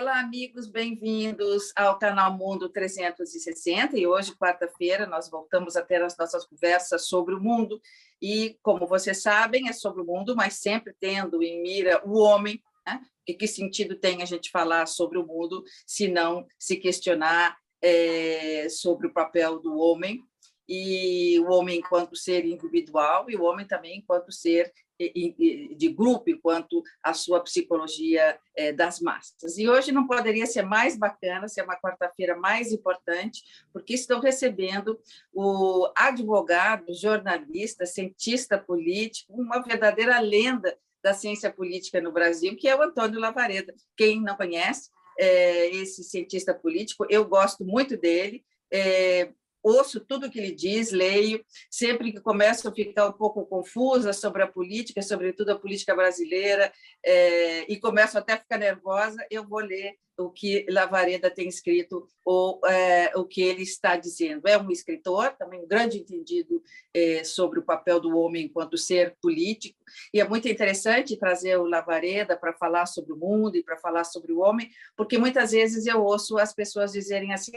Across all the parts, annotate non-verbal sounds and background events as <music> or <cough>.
Olá, amigos, bem-vindos ao canal Mundo 360. E hoje, quarta-feira, nós voltamos a ter as nossas conversas sobre o mundo. E, como vocês sabem, é sobre o mundo, mas sempre tendo em mira o homem. Né? E que sentido tem a gente falar sobre o mundo se não se questionar é, sobre o papel do homem e o homem enquanto ser individual e o homem também enquanto ser de grupo, enquanto a sua psicologia é, das massas. E hoje não poderia ser mais bacana, ser uma quarta-feira mais importante, porque estou recebendo o advogado, jornalista, cientista político, uma verdadeira lenda da ciência política no Brasil, que é o Antônio Lavareda. Quem não conhece é, esse cientista político, eu gosto muito dele, é, ouço tudo que ele diz, leio, sempre que começo a ficar um pouco confusa sobre a política, sobretudo a política brasileira, é, e começo até a ficar nervosa, eu vou ler o que Lavareda tem escrito ou é, o que ele está dizendo. É um escritor, também um grande entendido é, sobre o papel do homem enquanto ser político, e é muito interessante trazer o Lavareda para falar sobre o mundo e para falar sobre o homem, porque muitas vezes eu ouço as pessoas dizerem assim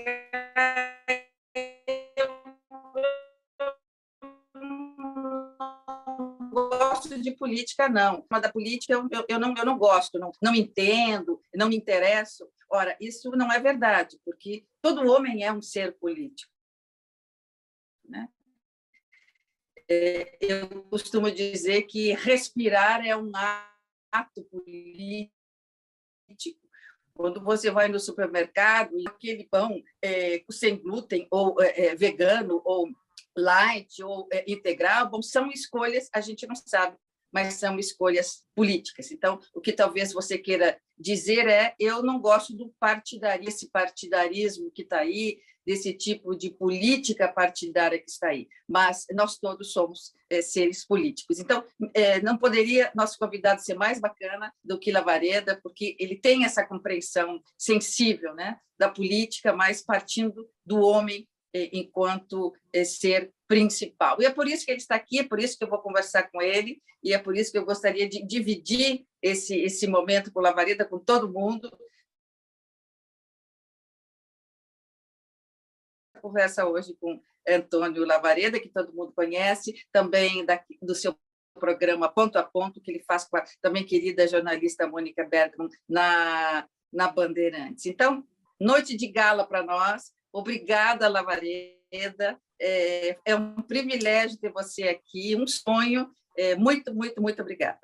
de política, não. Mas da política eu, eu, eu, não, eu não gosto, não, não entendo, não me interesso. Ora, isso não é verdade, porque todo homem é um ser político. Né? É, eu costumo dizer que respirar é um ato político. Quando você vai no supermercado e aquele pão é, sem glúten ou é, é vegano ou light ou é, integral, bom, são escolhas, a gente não sabe, mas são escolhas políticas. Então, o que talvez você queira dizer é: eu não gosto do partidarismo, esse partidarismo que está aí, desse tipo de política partidária que está aí, mas nós todos somos é, seres políticos. Então, é, não poderia nosso convidado ser mais bacana do que Lavareda, porque ele tem essa compreensão sensível né, da política, mas partindo do homem enquanto é, ser principal. E é por isso que ele está aqui, é por isso que eu vou conversar com ele, e é por isso que eu gostaria de dividir esse, esse momento com Lavareda, com todo mundo. Conversa hoje com Antônio Lavareda, que todo mundo conhece, também daqui, do seu programa Ponto a Ponto, que ele faz com a também querida jornalista Mônica Bergman na, na Bandeirantes. Então, noite de gala para nós, Obrigada, Lavareda. É, é, um privilégio ter você aqui, um sonho. É, muito, muito, muito obrigada.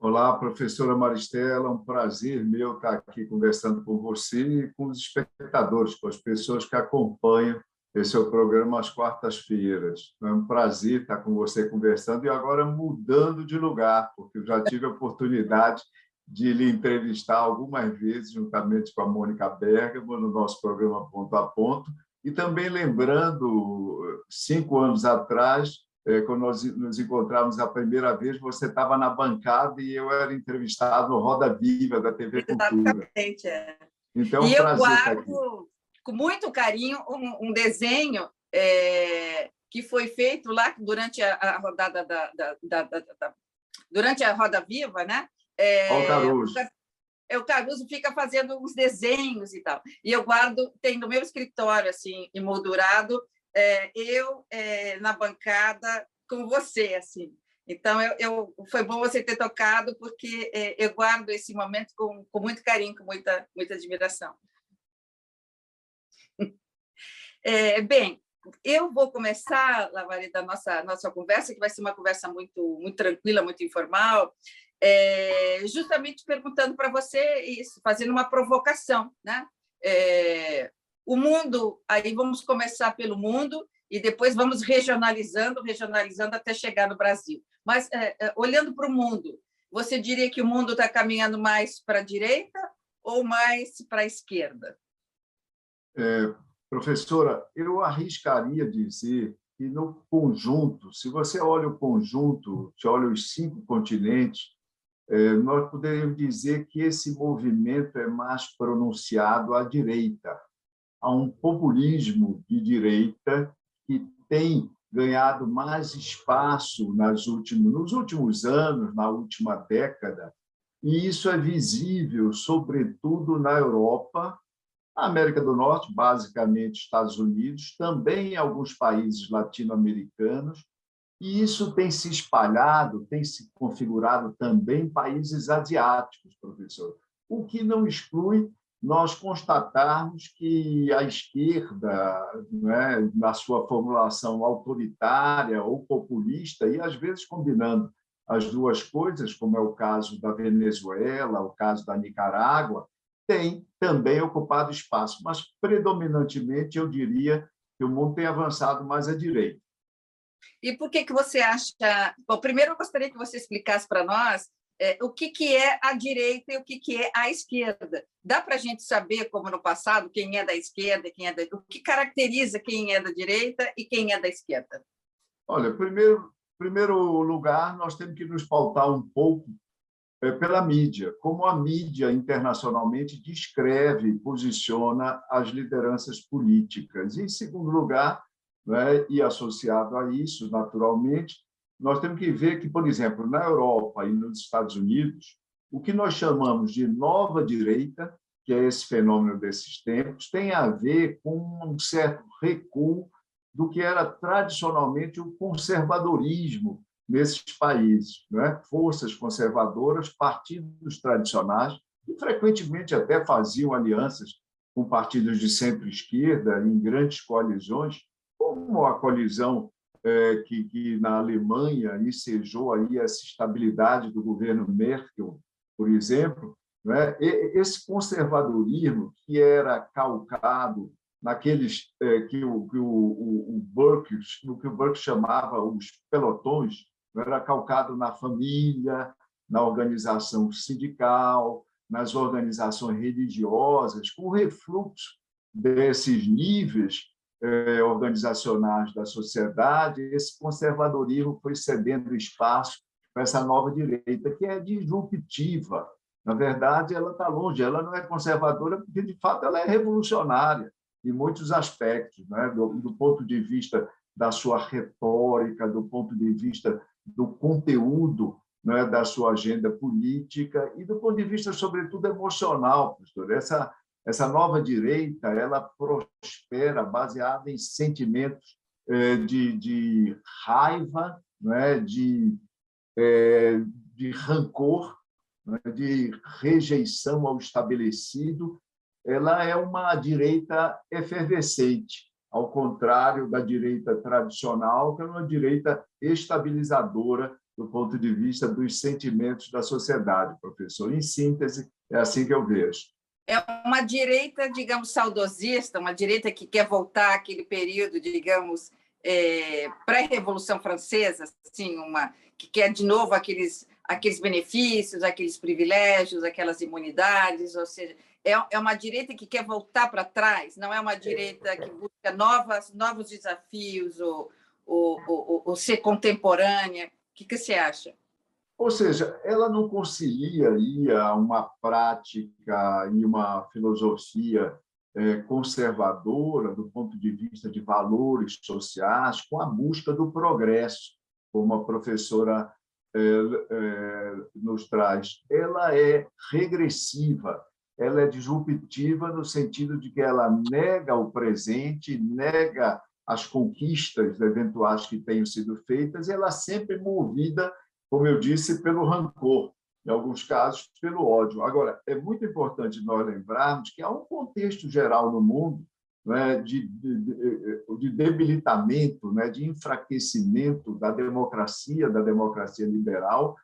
Olá, professora Maristela, um prazer meu estar aqui conversando com você e com os espectadores, com as pessoas que acompanham esse é o programa às quartas-feiras. É um prazer estar com você conversando e agora mudando de lugar, porque eu já tive a oportunidade de lhe entrevistar algumas vezes, juntamente com a Mônica Bergamo, no nosso programa Ponto a Ponto, e também lembrando, cinco anos atrás, é, quando nós nos encontramos a primeira vez, você estava na bancada e eu era entrevistado no Roda Viva da TV Cultura. Exatamente, é. Então, e eu guardo com muito carinho um, um desenho é, que foi feito lá durante a, a rodada da, da, da, da, durante a Roda Viva, né? É, o Caruso. É, o Caruso fica fazendo uns desenhos e tal. E eu guardo, tem no meu escritório, assim, emoldurado, é, eu é, na bancada com você, assim. Então, eu, eu, foi bom você ter tocado, porque é, eu guardo esse momento com, com muito carinho, com muita, muita admiração. <laughs> É, bem, eu vou começar, Lavareda, a nossa, nossa conversa, que vai ser uma conversa muito, muito tranquila, muito informal é, justamente perguntando para você isso, fazendo uma provocação, né? É, o mundo, aí vamos começar pelo mundo e depois vamos regionalizando, regionalizando até chegar no Brasil. Mas é, é olhando para o mundo, você diria que o mundo está caminhando mais para a direita ou mais para a esquerda? É, professora, eu arriscaria dizer que no conjunto, se você olha o conjunto, se olha os cinco continentes, nós poderíamos dizer que esse movimento é mais pronunciado à direita. Há um populismo de direita que tem ganhado mais espaço nas últimos, nos últimos anos, na última década, e isso é visível, sobretudo na Europa, América do Norte, basicamente Estados Unidos, também em alguns países latino-americanos, e isso tem se espalhado, tem se configurado também em países asiáticos, professor. O que não exclui nós constatarmos que a esquerda, né, na sua formulação autoritária ou populista, e às vezes combinando as duas coisas, como é o caso da Venezuela, o caso da Nicarágua, tem também ocupado espaço, mas predominantemente eu diria que o mundo tem avançado mais à direita. E por que que você acha? Bom, primeiro eu gostaria que você explicasse para nós é, o que, que é a direita e o que, que é a esquerda. Dá para a gente saber, como no passado, quem é da esquerda, quem é da... o que caracteriza quem é da direita e quem é da esquerda? Olha, primeiro, primeiro lugar, nós temos que nos pautar um pouco é, pela mídia, como a mídia internacionalmente descreve posiciona as lideranças políticas. E, em segundo lugar, né, e associado a isso, naturalmente, nós temos que ver que, por exemplo, na Europa e nos Estados Unidos, o que nós chamamos de nova direita, que é esse fenômeno desses tempos, tem a ver com um certo recuo do que era tradicionalmente o conservadorismo nesses países, né? forças conservadoras, partidos tradicionais, que frequentemente até faziam alianças com partidos de centro-esquerda em grandes coalizões, como a coalizão é, que, que, na Alemanha ensejou aí essa estabilidade do governo Merkel, por exemplo, né? esse conservadorismo que era calcado naqueles é, que, o, que o, o, o Burke, no que o Burke chamava os pelotões, era calcado na família, na organização sindical, nas organizações religiosas, com refluxo desses níveis eh, organizacionais da sociedade, esse conservadorismo foi cedendo espaço para essa nova direita, que é disruptiva. Na verdade, ela está longe, ela não é conservadora, porque, de fato, ela é revolucionária em muitos aspectos, né? do, do ponto de vista da sua retórica, do ponto de vista do conteúdo né, da sua agenda política e do ponto de vista, sobretudo, emocional, pastor. Essa, essa nova direita ela prospera baseada em sentimentos eh, de, de raiva, né, de, eh, de rancor, né, de rejeição ao estabelecido. Ela é uma direita efervescente, ao contrário da direita tradicional, que é uma direita estabilizadora do ponto de vista dos sentimentos da sociedade, professor. Em síntese, é assim que eu vejo. É uma direita, digamos, saudosista, uma direita que quer voltar àquele período, digamos, é, pré-revolução francesa, assim, uma que quer de novo aqueles aqueles benefícios, aqueles privilégios, aquelas imunidades, ou seja, é, é uma direita que quer voltar para trás, não é uma direita que busca novas, novos desafios ou, ou, ou, ou ser contemporânea. O que, que você acha? Ou seja, ela não conciliaria uma prática e uma filosofia é, conservadora do ponto de vista de valores sociais com a busca do progresso, como a professora é, é, nos traz. Ela é regressiva, ela é disruptiva no sentido de que ela nega o presente, nega as conquistas eventuais que tenham sido feitas, ela é sempre movida, como eu disse, pelo rancor, em alguns casos, pelo ódio. Agora, é muito importante nós lembrarmos que há um contexto geral no mundo né, de, de, de debilitamento, né, de enfraquecimento da democracia, da democracia liberal,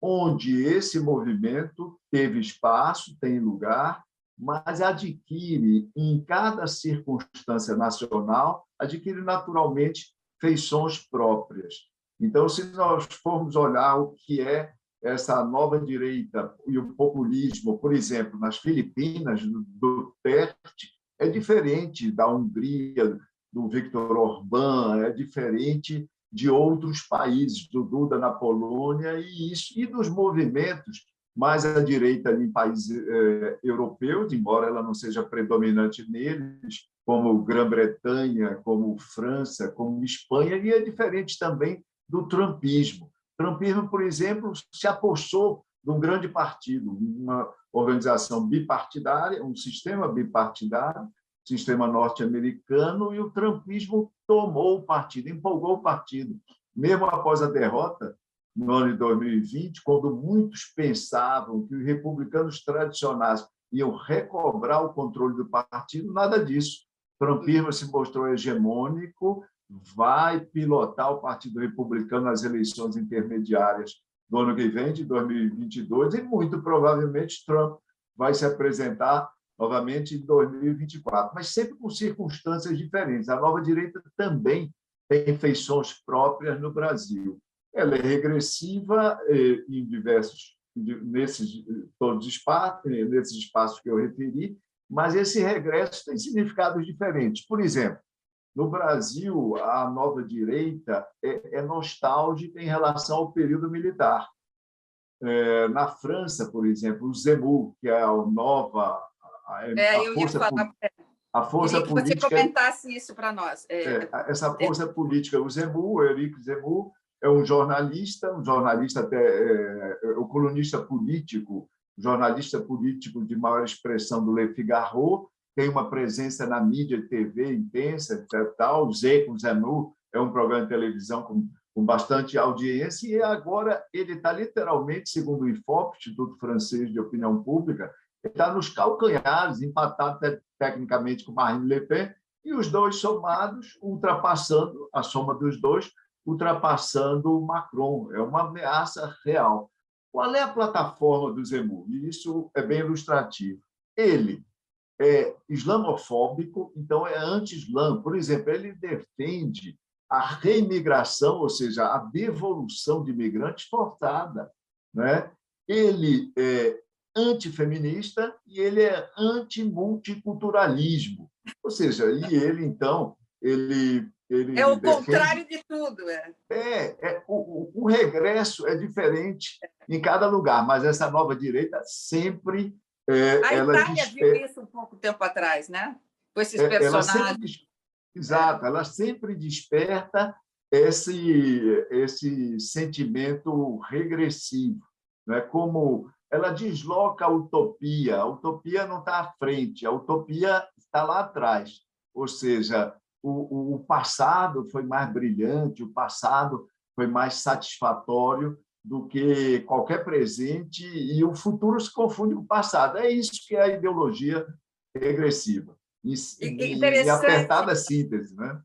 onde esse movimento teve espaço, tem lugar, mas adquire, em cada circunstância nacional, adquire naturalmente feições próprias. Então, se nós formos olhar o que é essa nova direita e o populismo, por exemplo, nas Filipinas, do Duterte, é diferente da Hungria, do Viktor Orbán, é diferente de outros países, do Duda na Polônia e isso e dos movimentos mais à direita em países eh, europeus, embora ela não seja predominante neles, como Grã-Bretanha, como França, como Espanha, e é diferente também do trumpismo. O trumpismo, por exemplo, se apossou de um grande partido, uma organização bipartidária, um sistema bipartidário, sistema norte-americano, e o trumpismo tomou o partido, empolgou o partido. Mesmo após a derrota, no ano de 2020, quando muitos pensavam que os republicanos tradicionais iam recobrar o controle do partido, nada disso. O trumpismo se mostrou hegemônico, vai pilotar o Partido Republicano nas eleições intermediárias do ano que vem, de 2022, e muito provavelmente Trump vai se apresentar novamente em 2024, mas sempre com circunstâncias diferentes. A nova direita também tem feições próprias no Brasil. Ela é regressiva eh, em diversos nesses todos os espaços, nesses espaços que eu referi, mas esse regresso tem significados diferentes. Por exemplo, no Brasil, a nova direita é, é nostálgica em relação ao período militar. É, na França, por exemplo, o Zemmour, que é a nova a, é, a força, falar, a força que política. Você comentasse isso para nós. É, é, essa força política, o Zemmour, o Eric Zemmour, é um jornalista, um jornalista até é, é, o colunista político, jornalista político de maior expressão do Le Figaro, tem uma presença na mídia de TV intensa. Tal. Z com Zenu é um programa de televisão com, com bastante audiência e agora ele está literalmente, segundo o IFOP, Instituto Francês de Opinião Pública, está nos calcanhares, empatado te tecnicamente com Marine Le Pen, e os dois somados, ultrapassando, a soma dos dois, ultrapassando o Macron. É uma ameaça real. Qual é a plataforma do Zemmour? E isso é bem ilustrativo. Ele é islamofóbico, então é anti-islã. Por exemplo, ele defende a reimigração, ou seja, a devolução de imigrantes forçada. Né? Ele é antifeminista e ele é anti-multiculturalismo. Ou seja, e ele, então, ele... ele é o defende... contrário de tudo. É, é, é o, o regresso é diferente em cada lugar, mas essa nova direita sempre é, a Itália viu isso um pouco tempo atrás, né? Com esses é, personagens. Ela sempre... Exato, ela sempre desperta esse, esse sentimento regressivo, né? como ela desloca a utopia. A utopia não está à frente, a utopia está lá atrás. Ou seja, o, o passado foi mais brilhante, o passado foi mais satisfatório do que qualquer presente e o futuro se confunde com o passado. É isso que é a ideologia regressiva. E, e apertada síntese, né?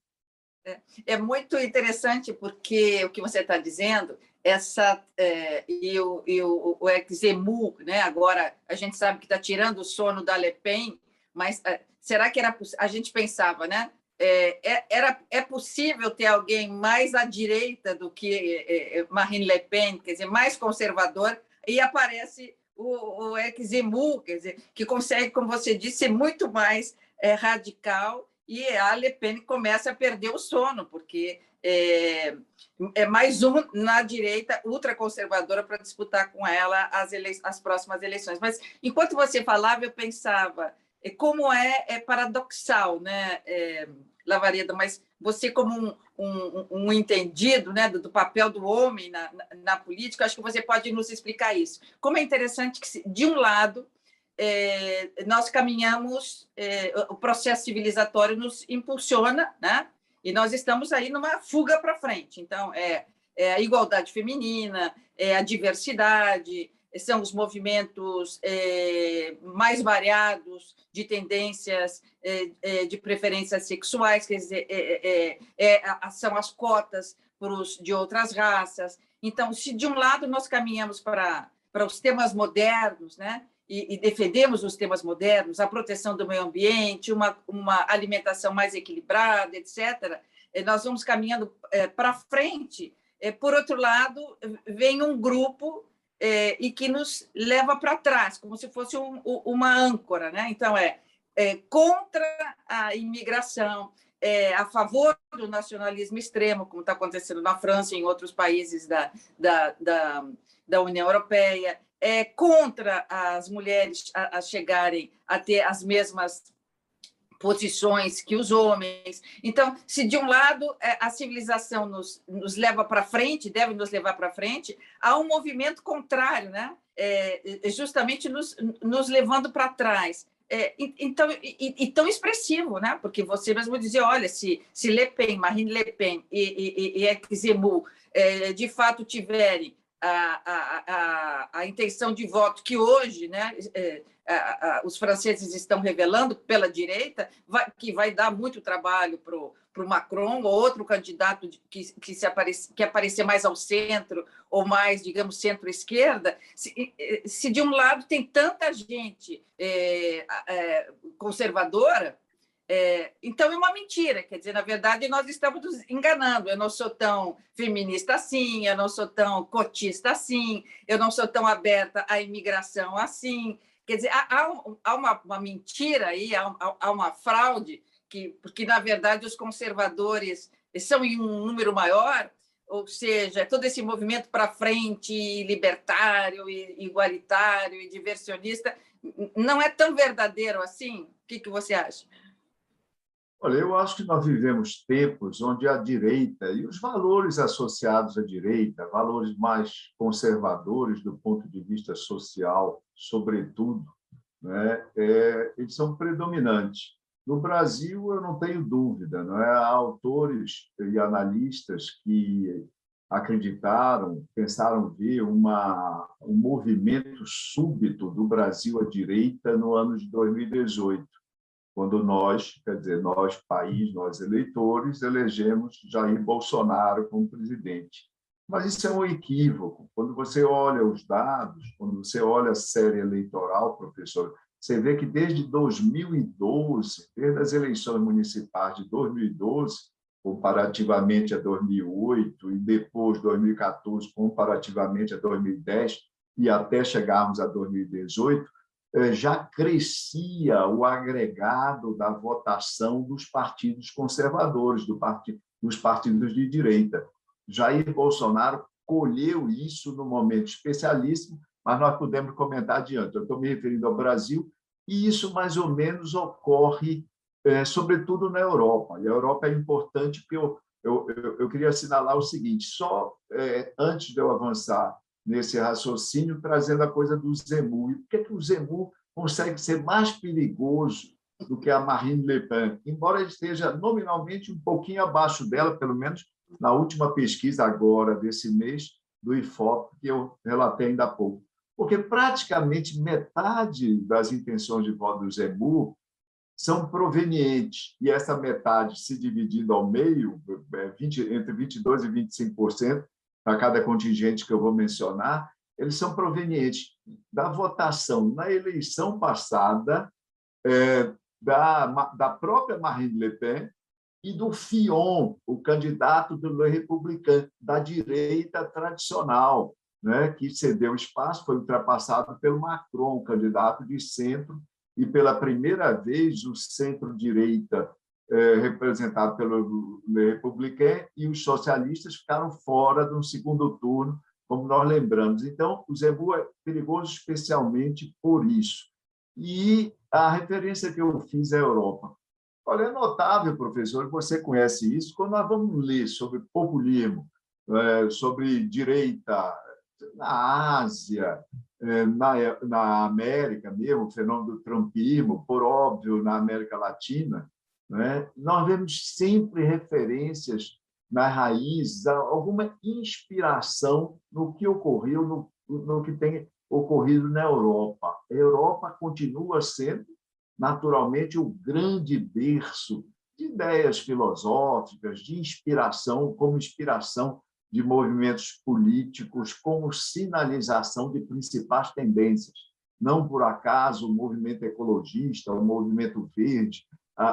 É, é muito interessante porque o que você está dizendo, essa é, e o, e o, o Exemu, né? Agora a gente sabe que está tirando o sono da Le Pen, mas é, será que era a gente pensava, né? É, é, era, é possível ter alguém mais à direita do que é, é, Marine Le Pen, quer dizer, mais conservador, e aparece o, o Exemu, quer dizer, que consegue, como você disse, ser muito mais é, radical, e a Le Pen começa a perder o sono, porque é, é mais um na direita ultraconservadora para disputar com ela as, as próximas eleições. Mas, enquanto você falava, eu pensava como é, é paradoxal, né? É, Lavareda, mas você, como um, um, um entendido né, do, do, papel do homem na, na, na, política, acho que você pode nos explicar isso. Como é interessante que, de um lado, é, nós caminhamos, é, o processo civilizatório nos impulsiona, né? e nós estamos aí numa fuga para frente. Então, é, é a igualdade feminina, é a diversidade, são os movimentos é, mais variados de tendências, é, é, de preferências sexuais, quer dizer, são as cotas de outras raças. Então, se de um lado nós caminhamos para, para os temas modernos, né? E, e, defendemos os temas modernos, a proteção do meio ambiente, uma, uma alimentação mais equilibrada, etc., nós vamos caminhando para frente. por outro lado, vem um grupo é, e que nos leva para trás, como se fosse um, uma âncora. Né? Então, é, é contra a imigração, é, a favor do nacionalismo extremo, como está acontecendo na França e em outros países da, da, da, da União Europeia, é contra as mulheres a, a chegarem a ter as mesmas posições que os homens. Então, se de um lado é, a civilização nos, nos leva para frente, deve nos levar para frente, há um movimento contrário, né? é, justamente nos, nos levando para trás. É, então, e, e, tão expressivo, né? Porque você mesmo dizia, olha, se, se Le Pen, Marine Le Pen e, e, e Zemmour é, de fato tiverem a, a, a, intenção de voto que hoje né, é, os franceses estão revelando pela direita, vai, que vai dar muito trabalho para o Macron ou outro candidato que, que, se aparece, que aparecer mais ao centro ou mais, digamos, centro-esquerda, se, se, de um lado tem tanta gente é, é, conservadora, é, então é uma mentira, quer dizer, na verdade nós estamos nos enganando. Eu não sou tão feminista assim, eu não sou tão cotista assim, eu não sou tão aberta à imigração assim. Quer dizer, há, há uma, uma, mentira aí, há, há, uma fraude, que, porque na verdade os conservadores são em um número maior, ou seja, todo esse movimento para frente, libertário, igualitário e diversionista, não é tão verdadeiro assim? O que, que você acha? Olha, eu acho que nós vivemos tempos onde a direita e os valores associados à direita, valores mais conservadores do ponto de vista social, sobretudo, né, é, eles são predominantes. No Brasil, eu não tenho dúvida, não é? há autores e analistas que acreditaram, pensaram ver uma, um movimento súbito do Brasil à direita no ano de 2018 quando nós, quer dizer, nós, país, nós eleitores, elegemos Jair Bolsonaro como presidente. Mas isso é um equívoco. Quando você olha os dados, quando você olha a série eleitoral, professor, você vê que desde 2012, desde as eleições municipais de 2012, comparativamente a 2008, e depois 2014, comparativamente a 2010, e até chegarmos a 2018, eh, já crescia o agregado da votação dos partidos conservadores, do partido, dos partidos de direita. Jair Bolsonaro colheu isso no momento especialíssimo, mas nós podemos comentar adiante. Eu estou me referindo ao Brasil, e isso mais ou menos ocorre, é, sobretudo na Europa. E a Europa é importante porque eu, eu, eu, eu queria assinalar o seguinte: só é, antes de eu avançar nesse raciocínio, trazendo a coisa do Zemmour. E por que, que o Zemmour consegue ser mais perigoso do que a Marine Le Pen? Embora ele esteja nominalmente um pouquinho abaixo dela, pelo menos na última pesquisa agora desse mês do IFOP, que eu relatei ainda há pouco. Porque praticamente metade das intenções de voto do Zemmour são provenientes, e essa metade se dividindo ao meio, 20, é, entre 22% e 25%, para cada contingente que eu vou mencionar, eles são provenientes da votação na eleição passada é, da, da própria Marine Le Pen e do Fion, o candidato do Le Republicain, da direita tradicional, né, que cedeu espaço, foi ultrapassado pelo Macron, candidato de centro, e pela primeira vez o centro-direita representado pelo republicano e os socialistas ficaram fora do segundo turno, como nós lembramos. Então, o Zebu é perigoso especialmente por isso. E a referência que eu fiz à Europa. Olha, é notável, professor, você conhece isso, quando nós vamos ler sobre populismo, é, sobre direita na Ásia, é, na América mesmo, o fenômeno do trumpismo, por óbvio, na América Latina, né? Nós vemos sempre referências nas raízes, alguma inspiração no que ocorreu, no, no que tem ocorrido na Europa. A Europa continua sendo, naturalmente, o grande berço de ideias filosóficas, de inspiração, como inspiração de movimentos políticos, como sinalização de principais tendências. Não por acaso o movimento ecologista, o movimento verde,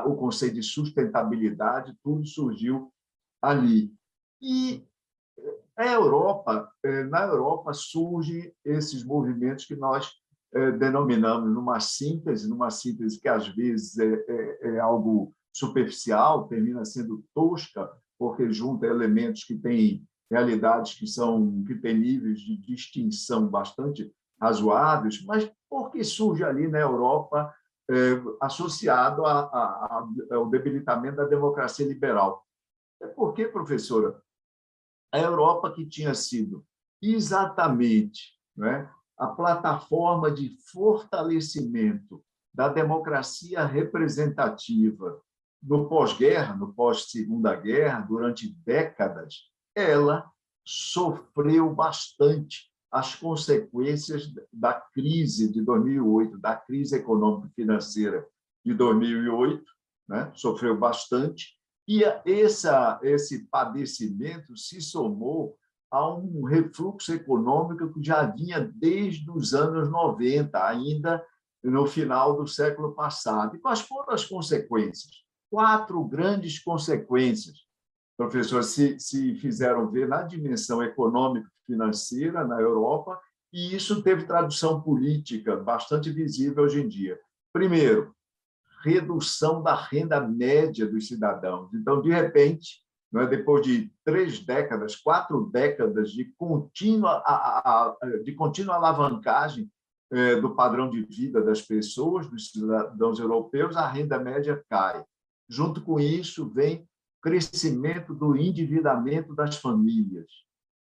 o conceito de sustentabilidade, tudo surgiu ali. E a Europa, eh, na Europa surgem esses movimentos que nós eh, denominamos numa síntese, numa síntese que às vezes é, é, é algo superficial, termina sendo tosca, porque junta elementos que têm realidades que são que têm níveis de distinção bastante razoáveis, mas porque surge ali na Europa associado a, a, a, ao debilitamento da democracia liberal. É porque, professora, a Europa que tinha sido exatamente né, a plataforma de fortalecimento da democracia representativa no pós-guerra, no pós-segunda guerra, durante décadas, ela sofreu bastante as consequências da crise de 2008, da crise econômica financeira de 2008, né? sofreu bastante, e essa, esse padecimento se somou a um refluxo econômico que já vinha desde os anos 90, ainda no final do século passado. E quais foram as consequências? Quatro grandes consequências, professor, se, se fizeram ver na dimensão econômico-financeira na Europa, e isso teve tradução política bastante visível hoje em dia. Primeiro, redução da renda média dos cidadãos. Então, de repente, é? depois de três décadas, quatro décadas de contínua, de contínua alavancagem é, do padrão de vida das pessoas, dos cidadãos europeus, a renda média cai. Junto com isso, vem crescimento do endividamento das famílias.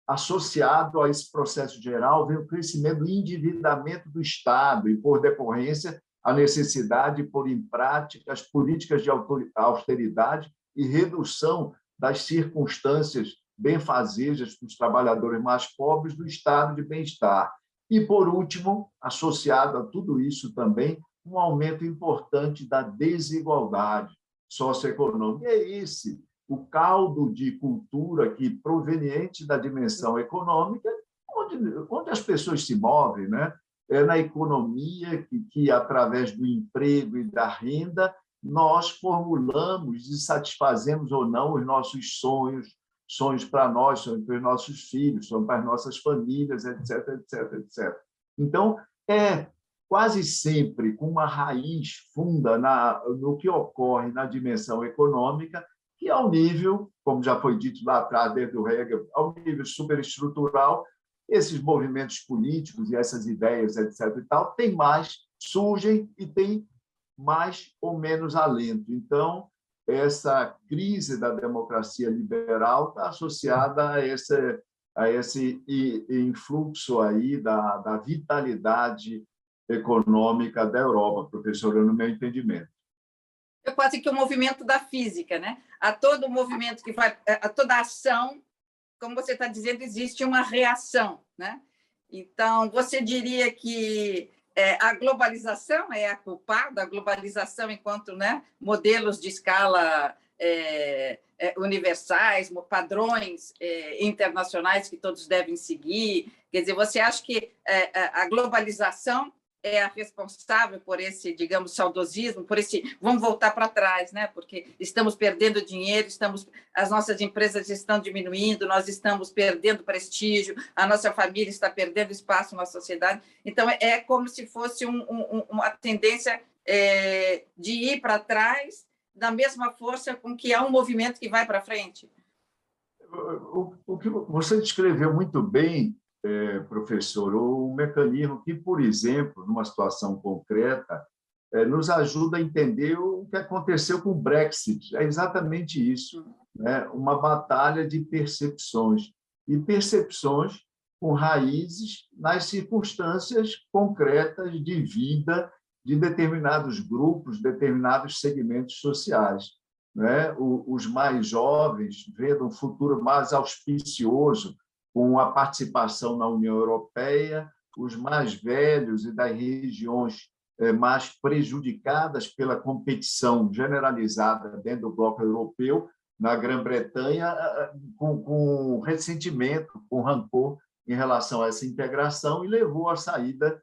Associado a esse processo geral, vem o crescimento do endividamento do Estado e, por decorrência, a necessidade de pôr em prática as políticas de austeridade e redução das circunstâncias benfazejas para os trabalhadores mais pobres do estado de bem-estar. E, por último, associado a tudo isso também, um aumento importante da desigualdade socioeconômica. É esse o caldo de cultura que, proveniente da dimensão econômica, onde, onde as pessoas se movem, né? é na economia que, que, através do emprego e da renda, nós formulamos e satisfazemos ou não os nossos sonhos, sonhos para nós, sonhos para os nossos filhos, sonhos para as nossas famílias, etc, etc, etc. Então, é quase sempre com uma raiz funda na, no que ocorre na dimensão econômica, que ao nível, como já foi dito lá atrás, desde o Hegel, ao nível superestrutural, esses movimentos políticos e essas ideias, etc. e tal, tem mais, surgem e têm mais ou menos alento. Então, essa crise da democracia liberal está associada a esse, a esse influxo aí da, da vitalidade econômica da Europa, professora, no meu entendimento. É quase que o movimento da física, né? A todo movimento que vai, a toda ação, como você está dizendo, existe uma reação, né? Então, você diria que é, a globalização é a culpada, a globalização enquanto né, modelos de escala é, é, universais, padrões é, internacionais que todos devem seguir. Quer dizer, você acha que é, é, a globalização é a responsável por esse, digamos, saudosismo, por esse vamos voltar para trás, né? Porque estamos perdendo dinheiro, estamos as nossas empresas estão diminuindo, nós estamos perdendo prestígio, a nossa família está perdendo espaço na sociedade. Então é, como se fosse um, um, uma tendência é, de ir para trás da mesma força com que há um movimento que vai para frente. O, o que você descreveu muito bem é, professor, o mecanismo que, por exemplo, numa situação concreta, é, nos ajuda a entender o que aconteceu com o Brexit. É exatamente isso, né? uma batalha de percepções, e percepções com raízes nas circunstâncias concretas de vida de determinados grupos, determinados segmentos sociais. Né? Os mais jovens, vendo um futuro mais auspicioso com a participação na União Europeia, os mais velhos e das regiões eh, mais prejudicadas pela competição generalizada dentro do bloco europeu, na Grã-Bretanha, eh, eh, com, com ressentimento, com rancor em relação a essa integração e levou à saída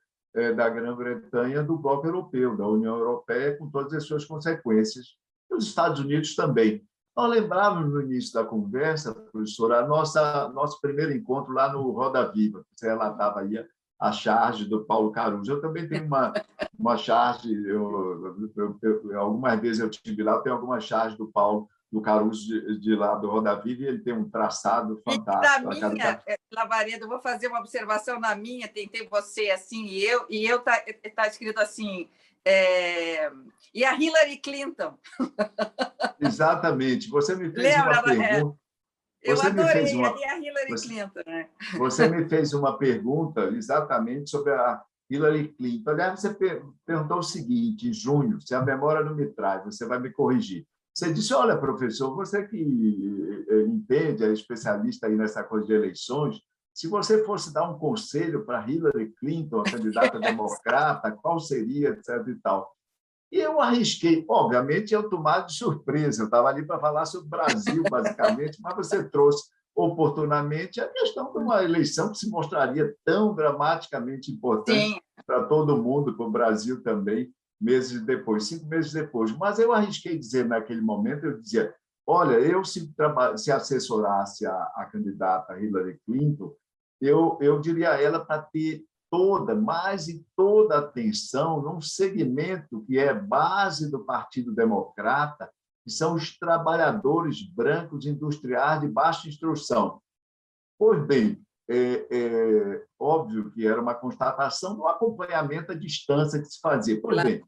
da Grã-Bretanha do bloco europeu, da União Europeia, com todas as suas consequências. E os Estados Unidos também. Nós lembrávamos no início da conversa, professora, nossa nosso primeiro encontro lá no Roda Viva, você relatava aí a charge do Paulo Caruso. Eu também tenho uma, uma charge, eu, eu, eu, algumas vezes eu tive lá, tem alguma charge do Paulo do Caruso de, de lá do Roda Viva e ele tem um traçado fantástico. E da minha, eh, Lavaredo, eu vou fazer uma observação na minha, tem, tem você assim e eu, e eu tá, tá escrito assim, é... E a Hillary Clinton. Exatamente. Você me fez Lembra, uma pergunta. Eu você adorei, me fez uma, a Hillary você, Clinton. Né? Você me fez uma pergunta exatamente sobre a Hillary Clinton. Aliás, você perguntou o seguinte, em junho, se a memória não me traz, você vai me corrigir. Você disse, olha, professor, você que eh, entende, é especialista aí nessa coisa de eleições, se você fosse dar um conselho para Hillary Clinton, a candidata <laughs> democrata, qual seria, etc. e tal. E eu arrisquei. Obviamente, eu tomado de surpresa. Eu estava ali para falar sobre o Brasil, basicamente, mas você trouxe oportunamente a questão de uma eleição que se mostraria tão dramaticamente importante para todo mundo, para o Brasil também, meses depois, cinco meses depois. Mas eu arrisquei dizer naquele momento, eu dizia, olha, eu se, se assessorasse a, a candidata Hillary Clinton, eu, eu diria a ela para ter toda, mais e toda atenção num segmento que é base do Partido Democrata, que são os trabalhadores brancos industriais de baixa instrução. Pois bem, é, é, óbvio que era uma constatação do acompanhamento à distância que se fazia. Pois bem,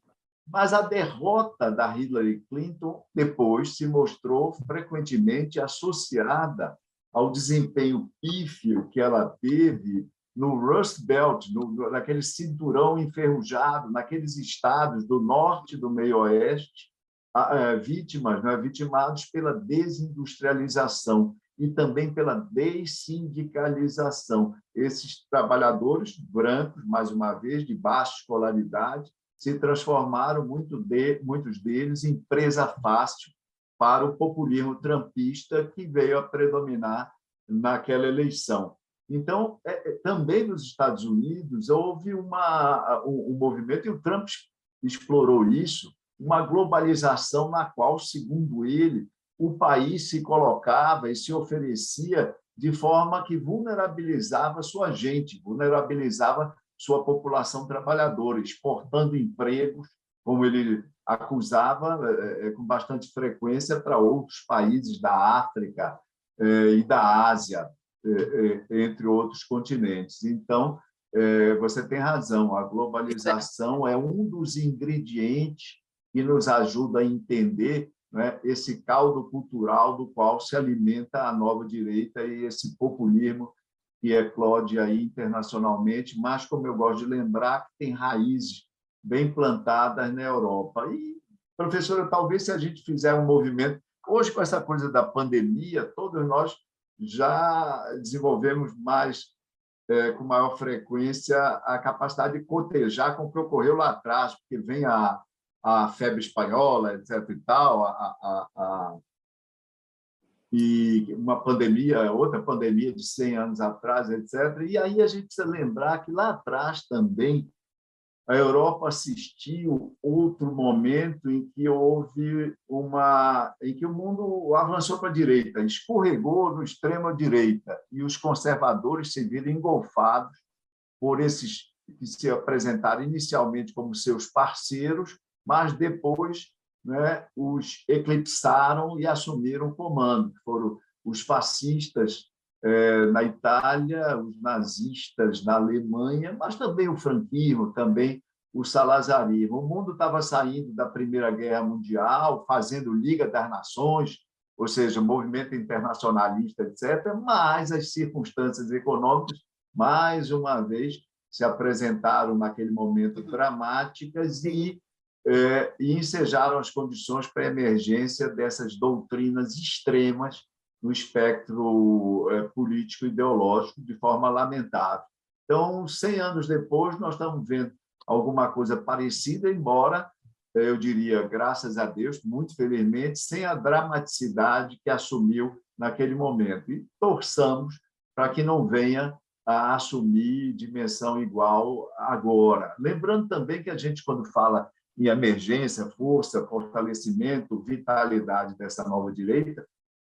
mas a derrota da Hillary Clinton depois se mostrou frequentemente associada ao desempenho pífio que ela teve no Rust Belt, no, naquele cinturão enferrujado, naqueles estados do norte do meio-oeste, é, vítimas, né, vitimados pela desindustrialização e também pela dessindicalização. Esses trabalhadores brancos, mais uma vez, de baixa escolaridade, se transformaram, muito de, muitos deles, em presa fácil para o populismo trampista que veio a predominar naquela eleição. Então, é, é, também nos Estados Unidos houve uma, um, um movimento, e o Trump explorou isso, uma globalização na qual, segundo ele, o país se colocava e se oferecia de forma que vulnerabilizava sua gente, vulnerabilizava sua população trabalhadora, exportando empregos, como ele acusava é, é, com bastante frequência para outros países da África é, e da Ásia, entre outros continentes. Então, você tem razão, a globalização é um dos ingredientes que nos ajuda a entender né, esse caldo cultural do qual se alimenta a nova direita e esse populismo que eclode aí internacionalmente, mas, como eu gosto de lembrar, que tem raízes bem plantadas na Europa. E, professora, talvez se a gente fizer um movimento... Hoje, com essa coisa da pandemia, todos nós já desenvolvemos mais, é, com maior frequência, a capacidade de cotejar com o que ocorreu lá atrás, porque vem a, a febre espanhola, etc. e tal, a, a, a, e uma pandemia, outra pandemia de 100 anos atrás, etc. E aí a gente precisa lembrar que lá atrás também a Europa assistiu outro momento em que houve uma em que o mundo avançou para a direita, escorregou no extrema direita e os conservadores se viram engolfados por esses que se apresentaram inicialmente como seus parceiros, mas depois né, os eclipsaram e assumiram o comando. Foram os fascistas na Itália, os nazistas na Alemanha, mas também o franquismo, também o salazarismo. O mundo estava saindo da Primeira Guerra Mundial, fazendo Liga das Nações, ou seja, movimento internacionalista, etc., mas as circunstâncias econômicas, mais uma vez, se apresentaram naquele momento dramáticas e, é, e ensejaram as condições para a emergência dessas doutrinas extremas no espectro é, político ideológico de forma lamentável. Então, 100 anos depois, nós estamos vendo alguma coisa parecida, embora é, eu diria, graças a Deus, muito felizmente, sem a dramaticidade que assumiu naquele momento. E torçamos para que não venha a assumir dimensão igual agora. Lembrando também que a gente, quando fala em emergência, força, fortalecimento, vitalidade dessa nova direita,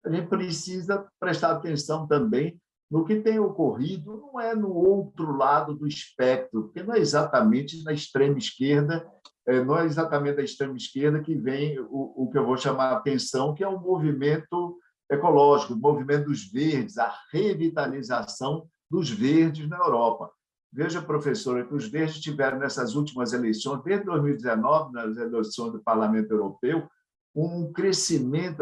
a gente precisa prestar atenção também no que tem ocorrido, não é no outro lado do espectro, porque não é exatamente na extrema esquerda, é, não é exatamente da extrema esquerda que vem o, o que eu vou chamar a atenção, que é o movimento ecológico, o movimento dos verdes, a revitalização dos verdes na Europa. Veja, professora, que os verdes tiveram nessas últimas eleições, desde 2019, nas eleições do Parlamento Europeu, um crescimento,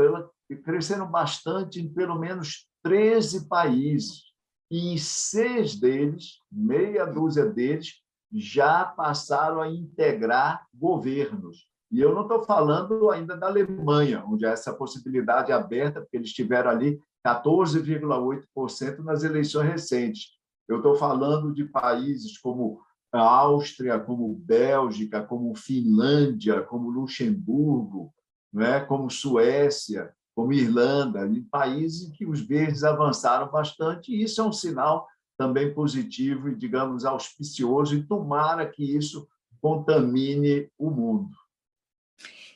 cresceram bastante em pelo menos 13 países, e em seis deles, meia dúzia deles, já passaram a integrar governos. E eu não estou falando ainda da Alemanha, onde há essa possibilidade aberta, porque eles tiveram ali 14,8% nas eleições recentes. Eu estou falando de países como a Áustria, como Bélgica, como Finlândia, como Luxemburgo, né? como Suécia, como Irlanda, em países que os verdes avançaram bastante, e isso é um sinal também positivo e, digamos, auspicioso, e tomara que isso contamine o mundo.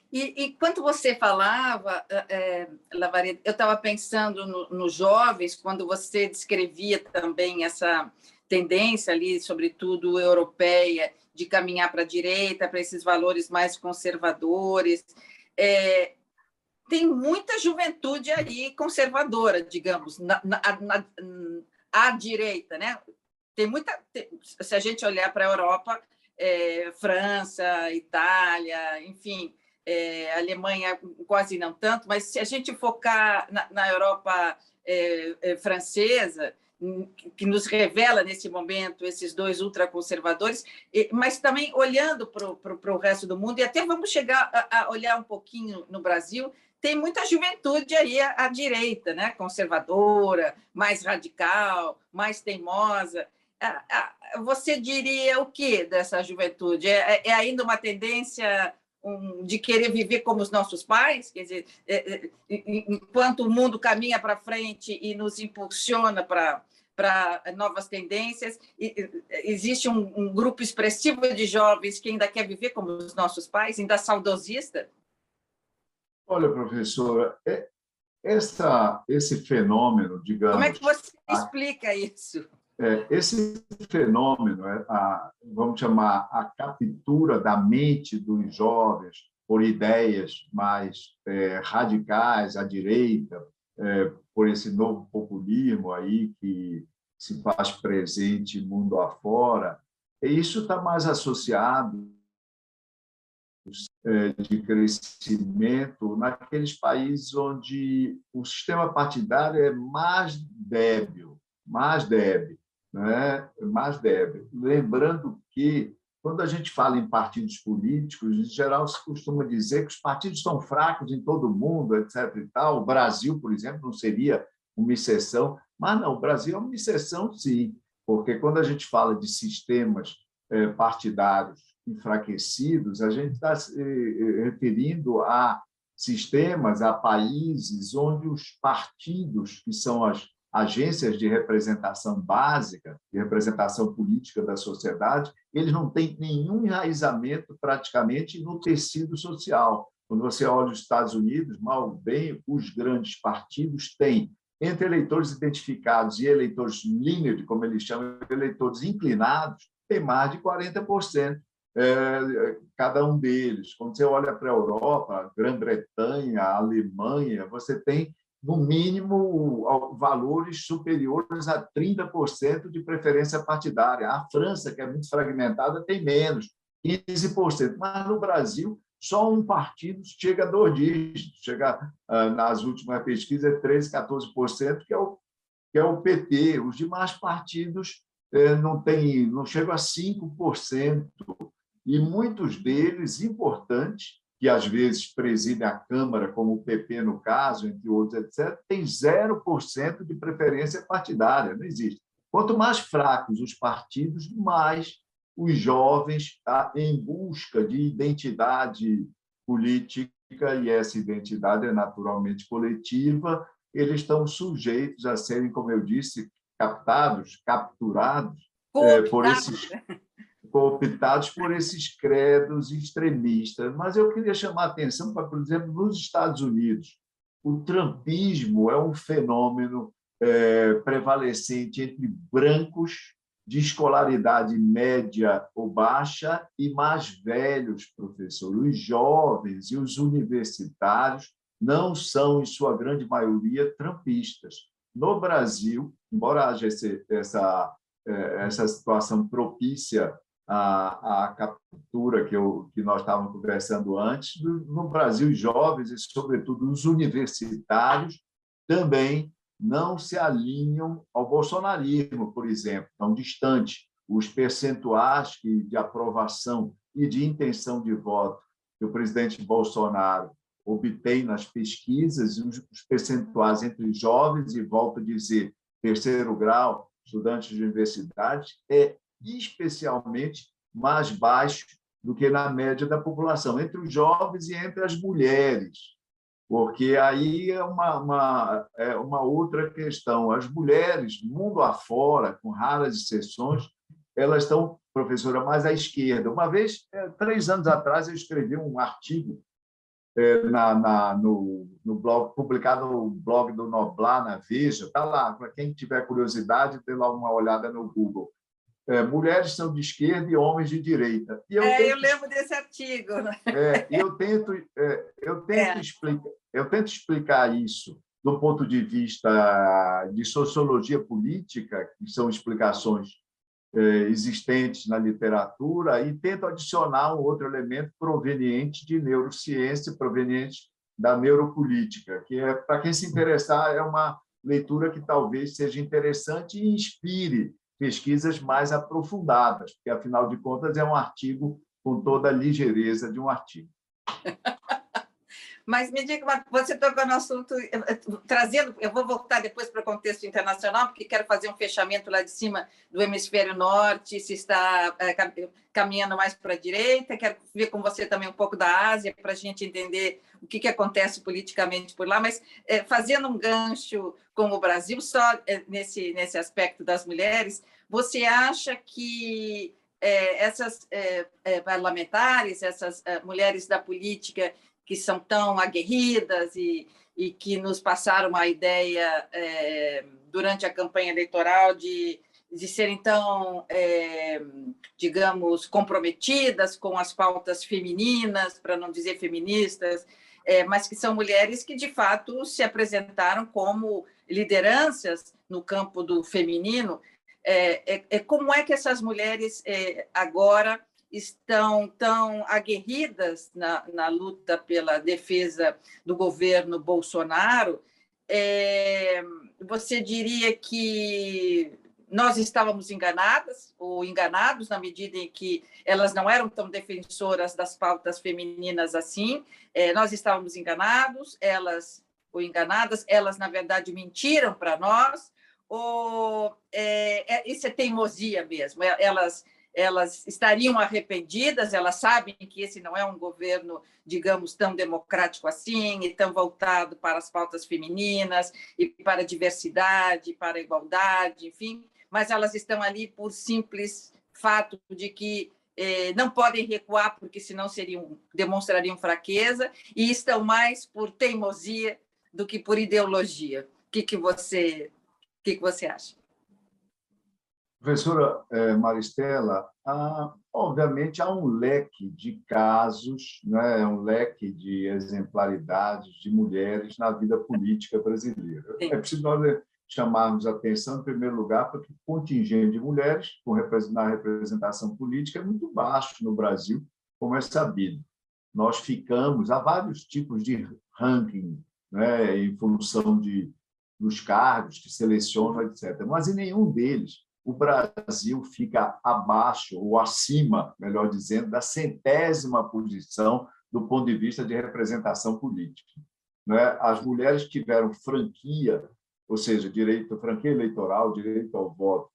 E, e quando você falava, é, Lavaredo, eu estava pensando nos no jovens, quando você descrevia também essa tendência ali, sobretudo europeia, de caminhar para a direita, para esses valores mais conservadores. É, tem muita juventude aí conservadora, digamos, na, na, na, à direita, né? Tem muita. Tem, se a gente olhar para a Europa, é, França, Itália, enfim, é, Alemanha quase não tanto, mas se a gente focar na, na Europa é, é francesa, que nos revela nesse momento esses dois ultraconservadores, mas também olhando para o resto do mundo, e até vamos chegar a, a, olhar um pouquinho no Brasil, tem muita juventude aí à, à direita, né? conservadora, mais radical, mais teimosa. Você diria o que dessa juventude? É, é, é ainda uma tendência um, de querer viver como os nossos pais, quer dizer, é, é, enquanto o mundo caminha para frente e nos impulsiona para para novas tendências. Existe um, um, grupo expressivo de jovens que ainda quer viver como os nossos pais, ainda saudosista? Olha, professora, é, essa, esse fenômeno, digamos. Como é que você explica isso? É, esse fenômeno, é a, vamos chamar a captura da mente dos jovens por ideias mais é, radicais à direita, é, por esse novo populismo aí que se faz presente mundo afora, e isso está mais associado de crescimento naqueles países onde o sistema partidário é mais débil, mais débil né, mais débil. Lembrando que, quando a gente fala em partidos políticos, em geral se costuma dizer que os partidos estão fracos em todo o mundo, etc. E tal. O Brasil, por exemplo, não seria uma exceção, mas não, o Brasil é uma exceção, sim, porque quando a gente fala de sistemas é, partidários enfraquecidos, a gente está se é, referindo a sistemas, a países onde os partidos, que são as agências de representação básica, de representação política da sociedade, eles não têm nenhum enraizamento praticamente no tecido social. Quando você olha os Estados Unidos, mal bem, os grandes partidos têm, entre eleitores identificados e eleitores linear, como eles chamam, eleitores inclinados, tem mais de 40%. É, cada um deles. Quando você olha para a Europa, Grã-Bretanha, Alemanha, você tem no mínimo, valores superiores a 30% de preferência partidária. A França, que é muito fragmentada, tem menos, 15%. Mas no Brasil, só um partido chega a dois dígitos, chega ah, nas últimas pesquisas, 13%, 14%, que é o, que é o PT. Os demais partidos eh, não, tem, não chegam a 5%, e muitos deles importantes que às vezes preside a Câmara, como o PP no caso, entre outros, etc., tem 0% de preferência partidária, não existe. Quanto mais fracos os partidos, mais os jovens tá, em busca de identidade política, e essa identidade é naturalmente coletiva, eles estão sujeitos a serem, como eu disse, captados, capturados é, por esses <laughs> cooptados por esses credos extremistas. Mas eu queria chamar a atenção para, por exemplo, nos Estados Unidos, o trumpismo é um fenômeno é, prevalecente entre brancos de escolaridade média ou baixa e mais velhos, professor. Os jovens e os universitários não são, em sua grande maioria, trumpistas. No Brasil, embora haja esse, essa, é, essa situação propícia a, a captura que, eu, que nós estávamos conversando antes, no Brasil, jovens, e sobretudo os universitários, também não se alinham ao bolsonarismo, por exemplo, tão distante. Os percentuais de aprovação e de intenção de voto que o presidente Bolsonaro obtém nas pesquisas, os percentuais entre jovens, e volto a dizer, terceiro grau, estudantes de universidade, é especialmente mais baixo do que na média da população, entre os jovens e entre as mulheres, porque aí é uma, uma, é uma outra questão. As mulheres, mundo afora, com raras exceções, elas estão, professora, mais à esquerda. Uma vez, é, três anos atrás, eu escrevi um artigo é, na, na, no, no blog, publicado no blog do Noblar, na Veja, está lá, para quem tiver curiosidade, dê lá uma olhada no Google. É, mulheres são de esquerda e homens de direita. E eu, é, tento, eu lembro desse artigo. Né? <laughs> É, eu tento, é, eu, tento é. explicar, eu tento explicar isso do ponto de vista de sociologia política, que são explicações é, existentes na literatura, e tento adicionar um outro elemento proveniente de neurociência, proveniente da neuropolítica, que é, para quem se interessar, é uma leitura que talvez seja interessante e inspire pesquisas mais aprofundadas, porque, afinal de contas, é um artigo com toda a ligeireza de um artigo. Mas me diga, você tocou no assunto, eh, eh, trazendo, eu vou voltar depois para o contexto internacional, porque quero fazer um fechamento lá de cima do hemisfério norte, se está é, caminhando mais para a direita, quero ver com você também um pouco da Ásia, para a gente entender o que, que acontece politicamente por lá, mas é, fazendo um gancho com o Brasil, só é, nesse, nesse aspecto das mulheres, você acha que essas parlamentares, essas mulheres da política que são tão aguerridas e, e que nos passaram a ideia é, durante a campanha eleitoral de, de serem tão, é, digamos, comprometidas com as pautas femininas, para não dizer feministas, é, mas que são mulheres que, de fato, se apresentaram como lideranças no campo do feminino. É, é, é como é que essas mulheres é, agora estão tão aguerridas na, na luta pela defesa do governo Bolsonaro, é, você diria que nós estávamos enganadas ou enganados na medida em que elas não eram tão defensoras das pautas femininas assim. É, nós estávamos enganados, elas ou enganadas, elas na verdade mentiram para nós. Ou é, é, isso é teimosia mesmo? Elas elas estariam arrependidas, elas sabem que esse não é um governo, digamos, tão democrático assim, e tão voltado para as pautas femininas, e para a diversidade, para a igualdade, enfim, mas elas estão ali por simples fato de que eh, não podem recuar, porque senão seriam, demonstrariam fraqueza, e estão mais por teimosia do que por ideologia. O que, que, você, que, que você acha? Professora eh, Maristela, há, obviamente há um leque de casos, né, um leque de exemplaridades de mulheres na vida política brasileira. Sim. É preciso nós chamarmos a atenção, em primeiro lugar, porque o contingente de mulheres na representação política é muito baixo no Brasil, como é sabido. Nós ficamos, há vários tipos de ranking, né, em função de, dos cargos que selecionam, etc. Mas em nenhum deles o Brasil fica abaixo ou acima, melhor dizendo, da centésima posição do ponto de vista de representação política. É? As mulheres tiveram franquia, ou seja, direito franquia eleitoral, direito ao voto,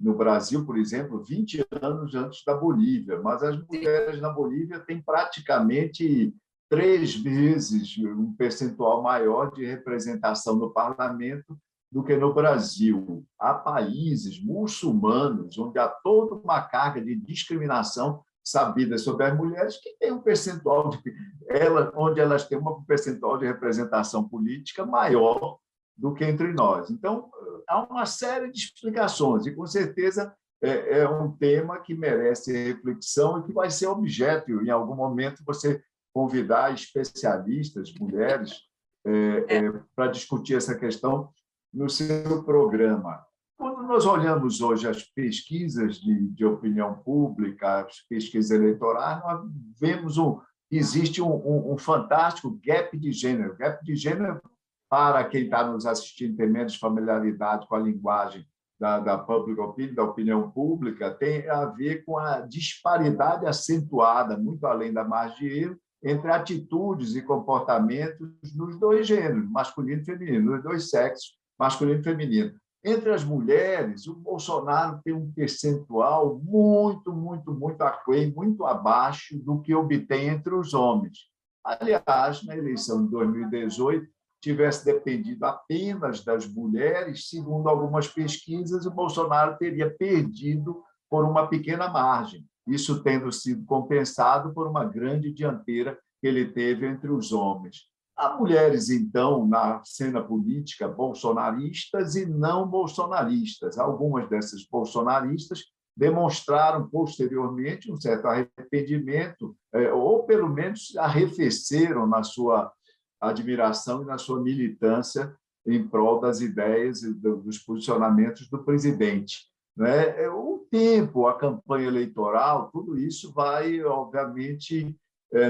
no Brasil, por exemplo, 20 anos antes da Bolívia, mas as mulheres na Bolívia têm praticamente três vezes um percentual maior de representação no parlamento do que no Brasil. Há países muçulmanos onde há toda uma carga de discriminação sabida sobre as mulheres que tem um percentual de ela, onde elas têm um percentual de representação política maior do que entre nós. Então há uma série de explicações e com certeza é, é um tema que merece reflexão e que vai ser objeto em algum momento você convidar especialistas, mulheres, é, é, para discutir essa questão no seu programa. Quando nós olhamos hoje as pesquisas de, de opinião pública, as pesquisas eleitorais, nós vemos um existe um, um, um, fantástico gap de gênero. Gap de gênero para quem está nos assistindo, tem menos familiaridade com a linguagem da, da public opinion, da opinião pública, tem a ver com a disparidade acentuada, muito além da margem de erro, entre atitudes e comportamentos nos dois gêneros, masculino e feminino, nos dois sexos, masculino e feminino. Entre as mulheres, o Bolsonaro tem um percentual muito, muito, muito aquém, muito abaixo do que obtém entre os homens. Aliás, na eleição de 2018, tivesse dependido apenas das mulheres, segundo algumas pesquisas, o Bolsonaro teria perdido por uma pequena margem, isso tendo sido compensado por uma grande dianteira que ele teve entre os homens. Há mulheres, então, na cena política bolsonaristas e não bolsonaristas. Algumas dessas bolsonaristas demonstraram posteriormente um certo arrependimento, é, ou pelo menos arrefeceram na sua admiração e na sua militância em prol das ideias e dos posicionamentos do presidente. Né? O tempo, a campanha eleitoral, tudo isso vai, obviamente, é,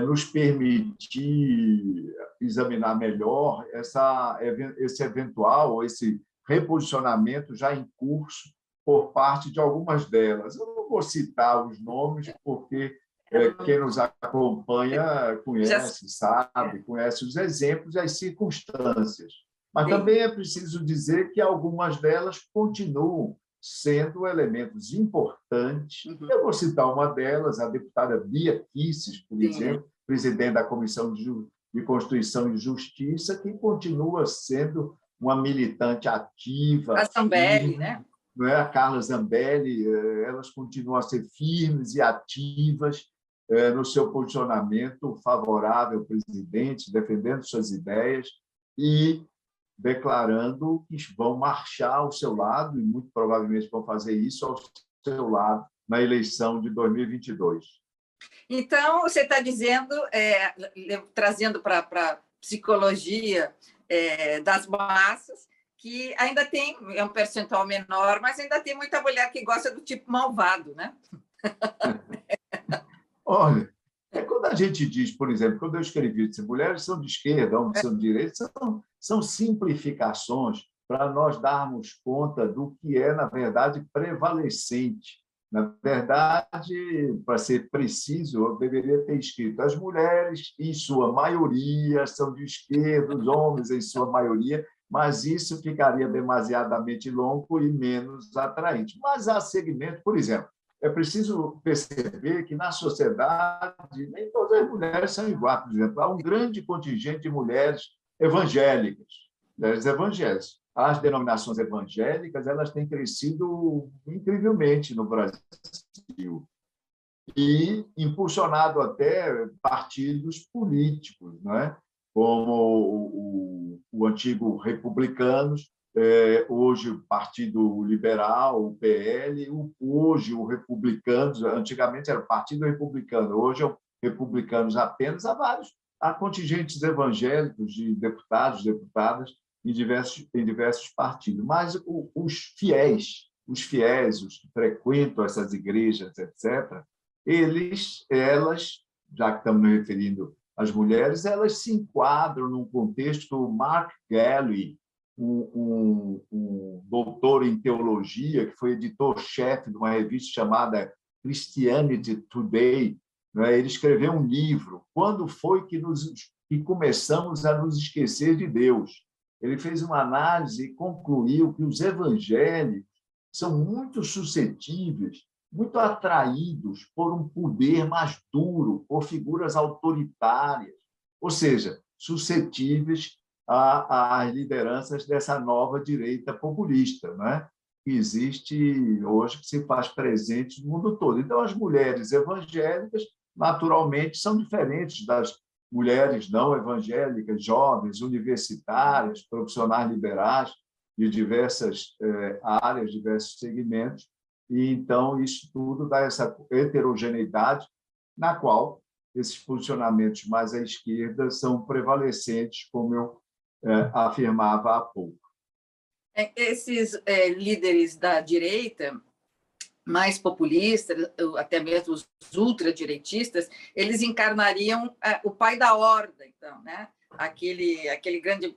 nos permitir examinar melhor essa, esse eventual, esse reposicionamento já em curso por parte de algumas delas. Eu não vou citar os nomes, porque é, quem nos acompanha conhece, sabe, conhece os exemplos e as circunstâncias. Mas também é preciso dizer que algumas delas continuam sendo elementos importantes. Uhum. Eu vou citar uma delas, a deputada Bia Kisses, por Sim. exemplo, presidente da Comissão de, de Constituição e Justiça, que continua sendo uma militante ativa. A Zambelli, né? Não é? A Carla Zambelli, eh, elas continuam a ser firmes e ativas eh, no seu posicionamento favorável ao presidente, defendendo suas ideias e declarando que vão marchar ao seu lado, e muito provavelmente vão fazer isso ao seu lado na eleição de 2022. Então, você está dizendo, é, trazendo para a psicologia é, das massas, que ainda tem, é um percentual menor, mas ainda tem muita mulher que gosta do tipo malvado, né? <laughs> Olha, a gente diz, por exemplo, quando eu escrevi que mulheres são de esquerda, homens são de direita, são, são simplificações para nós darmos conta do que é, na verdade, prevalecente. Na verdade, para ser preciso, eu deveria ter escrito: as mulheres, em sua maioria, são de esquerda, os homens, em sua maioria, mas isso ficaria demasiadamente longo e menos atraente. Mas há segmentos, por exemplo, é preciso perceber que na sociedade nem todas as mulheres são iguais. Por exemplo, há um grande contingente de mulheres evangélicas, mulheres evangélicas. As denominações evangélicas elas têm crescido incrivelmente no Brasil e impulsionado até partidos políticos, não é? como o, o, o antigo Republicanos, é, hoje o Partido Liberal, o PL, hoje o Republicanos, antigamente era o Partido Republicano, hoje é o Republicanos apenas, há vários, há contingentes evangélicos de deputados, deputadas em diversos, em diversos partidos, mas o, os fiéis, os fiéis, os que frequentam essas igrejas, etc., eles, elas, já que estamos referindo às mulheres, elas se enquadram num contexto Mark Galway, um, um, doutor em teologia, que foi editor-chefe de uma revista chamada Christianity Today. Né? Ele escreveu um livro, Quando foi que, nos, que começamos a nos esquecer de Deus? Ele fez uma análise e concluiu que os evangélicos são muito suscetíveis, muito atraídos por um poder mais duro, por figuras autoritárias, ou seja, suscetíveis às lideranças dessa nova direita populista, né? que existe hoje, que se faz presente no mundo todo. Então, as mulheres evangélicas, naturalmente, são diferentes das mulheres não evangélicas, jovens, universitárias, profissionais liberais, de diversas eh, áreas, diversos segmentos, e então isso tudo dá essa heterogeneidade na qual esses posicionamentos mais à esquerda são prevalecentes, como eu é, afirmava há pouco. É, esses é, líderes da direita, mais populistas, até mesmo os ultradireitistas, eles encarnariam é, o pai da horda, então, né? Aquele, aquele grande,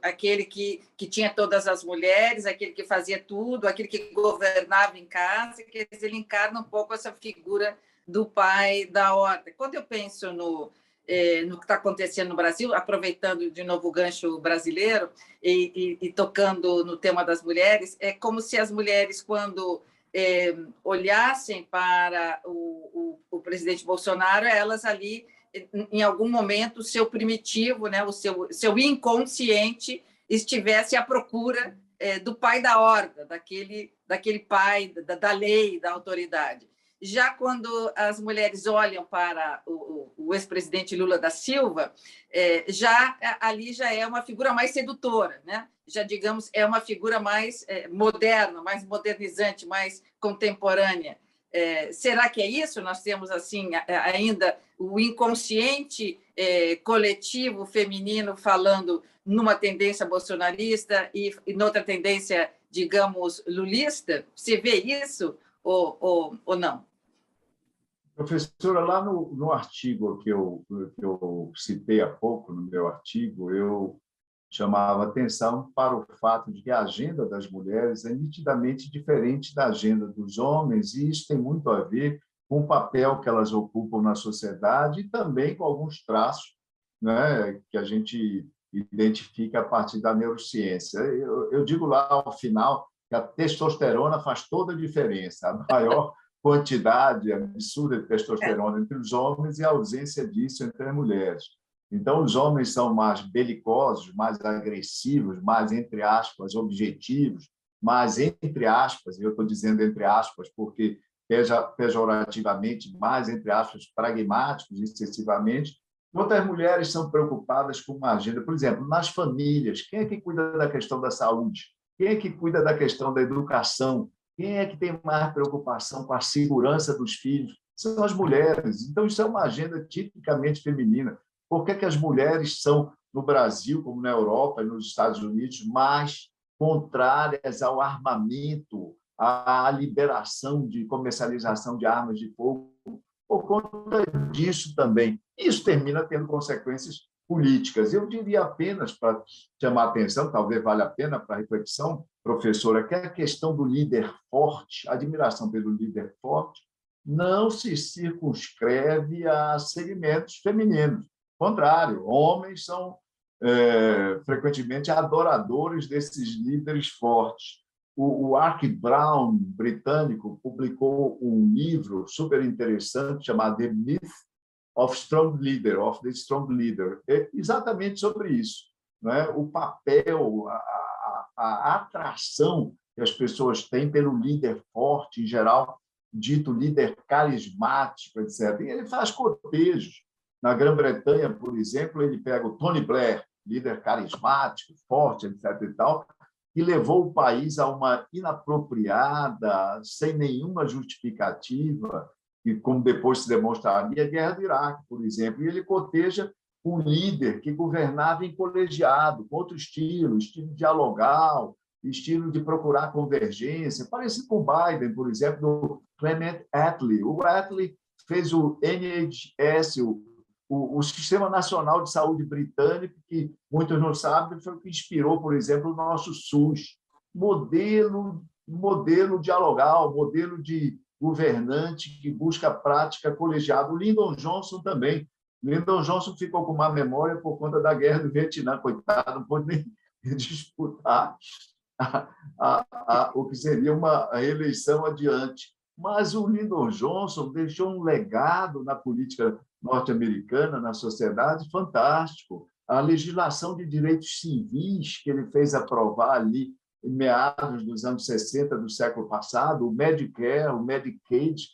aquele, que, que tinha todas as mulheres, aquele que fazia tudo, aquele que governava em casa, que ele encarna um pouco essa figura do pai da horda. Quando eu penso no, é, no que está acontecendo no Brasil, aproveitando de novo o gancho brasileiro e, e, e, tocando no tema das mulheres, é como se as mulheres, quando é, olhassem para o, o, o, presidente Bolsonaro, elas ali, em algum momento, o seu primitivo, né, o seu, seu inconsciente, estivesse à procura é, do pai da horda, daquele, daquele pai da, da lei, da autoridade. Já quando as mulheres olham para o, o ex-presidente Lula da Silva, é, já ali já é uma figura mais sedutora, né? já digamos é uma figura mais é, moderna, mais modernizante, mais contemporânea. É, será que é isso? Nós temos assim ainda o inconsciente é, coletivo feminino falando numa tendência bolsonarista e, e noutra tendência, digamos, lulista? Você vê isso ou, ou, ou não? Professora, lá no, no artigo que eu, que eu citei há pouco, no meu artigo, eu chamava atenção para o fato de que a agenda das mulheres é nitidamente diferente da agenda dos homens, e isso tem muito a ver com o papel que elas ocupam na sociedade e também com alguns traços né, que a gente identifica a partir da neurociência. Eu, eu digo lá ao final a testosterona faz toda a diferença. A maior quantidade absurda de testosterona entre os homens e a ausência disso entre as mulheres. Então, os homens são mais belicosos, mais agressivos, mais, entre aspas, objetivos, mais, entre aspas, eu estou dizendo entre aspas porque pejorativamente, mais, entre aspas, pragmáticos excessivamente, Outras mulheres são preocupadas com uma agenda, por exemplo, nas famílias, quem é que cuida da questão da saúde? Quem é que cuida da questão da educação? Quem é que tem mais preocupação com a segurança dos filhos? São as mulheres. Então, isso é uma agenda tipicamente feminina. Por que, que as mulheres são, no Brasil, como na Europa e nos Estados Unidos, mais contrárias ao armamento, à liberação de comercialização de armas de fogo? Por conta disso também. Isso termina tendo consequências políticas. Eu diria apenas, para chamar a atenção, talvez valha a pena para reflexão, professora, que a questão do líder forte, admiração pelo líder forte, não se circunscreve a segmentos femininos contrário, homens são é, frequentemente adoradores desses líderes fortes. O, o Ark Brown, britânico, publicou um livro super interessante chamado The Myth of Strong Leader, of the Strong Leader, é exatamente sobre isso, não é? O papel, a, a, a atração que as pessoas têm pelo líder forte, em geral, dito líder carismático, etc. E ele faz cotejos na Grã-Bretanha, por exemplo, ele pega o Tony Blair, líder carismático, forte, etc. e tal, e levou o país a uma inapropriada, sem nenhuma justificativa, e como depois se demonstraria, a guerra do Iraque, por exemplo. E ele coteja um líder que governava em colegiado, com outro estilo, estilo dialogal, estilo de procurar convergência, parecido com Biden, por exemplo, do Clement Attlee. O Attlee fez o NHS, o o, o, Sistema Nacional de Saúde britânico, que muitos não sabem, foi o que inspirou, por exemplo, o nosso SUS. Modelo, modelo dialogal, modelo de governante que busca prática colegiada. O Lyndon Johnson também. Lyndon Johnson ficou com uma memória por conta da guerra do Vietnã, coitado, não pôde nem <laughs> disputar a, a, a, o que seria uma eleição adiante. Mas o Lyndon Johnson deixou um legado na política norte-americana, na sociedade, fantástico. A legislação de direitos civis que ele fez aprovar ali meados dos anos 60 do século passado, o Medicare, o Medicaid,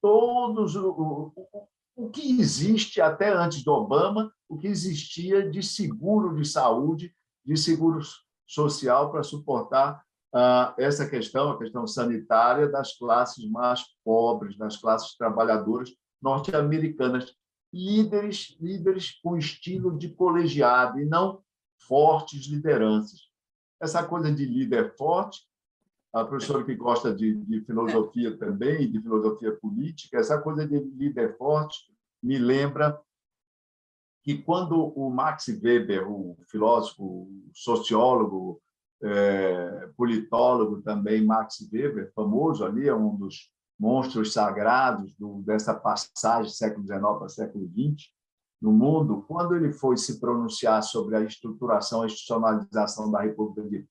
todos o, o, o que existe até antes do Obama, o que existia de seguro de saúde, de seguro social para suportar ah, essa questão, a questão sanitária das classes mais pobres, das classes trabalhadoras norte-americanas líderes, líderes com estilo de colegiado e não fortes lideranças. Essa coisa de líder forte, a professora que gosta de, de filosofia também, de filosofia política, essa coisa de líder forte me lembra que quando o Max Weber, o filósofo, sociólogo, é, politólogo também, Max Weber, famoso ali, é um dos monstros sagrados do, dessa passagem século XIX para século XX no mundo, quando ele foi se pronunciar sobre a estruturação, a institucionalização da República de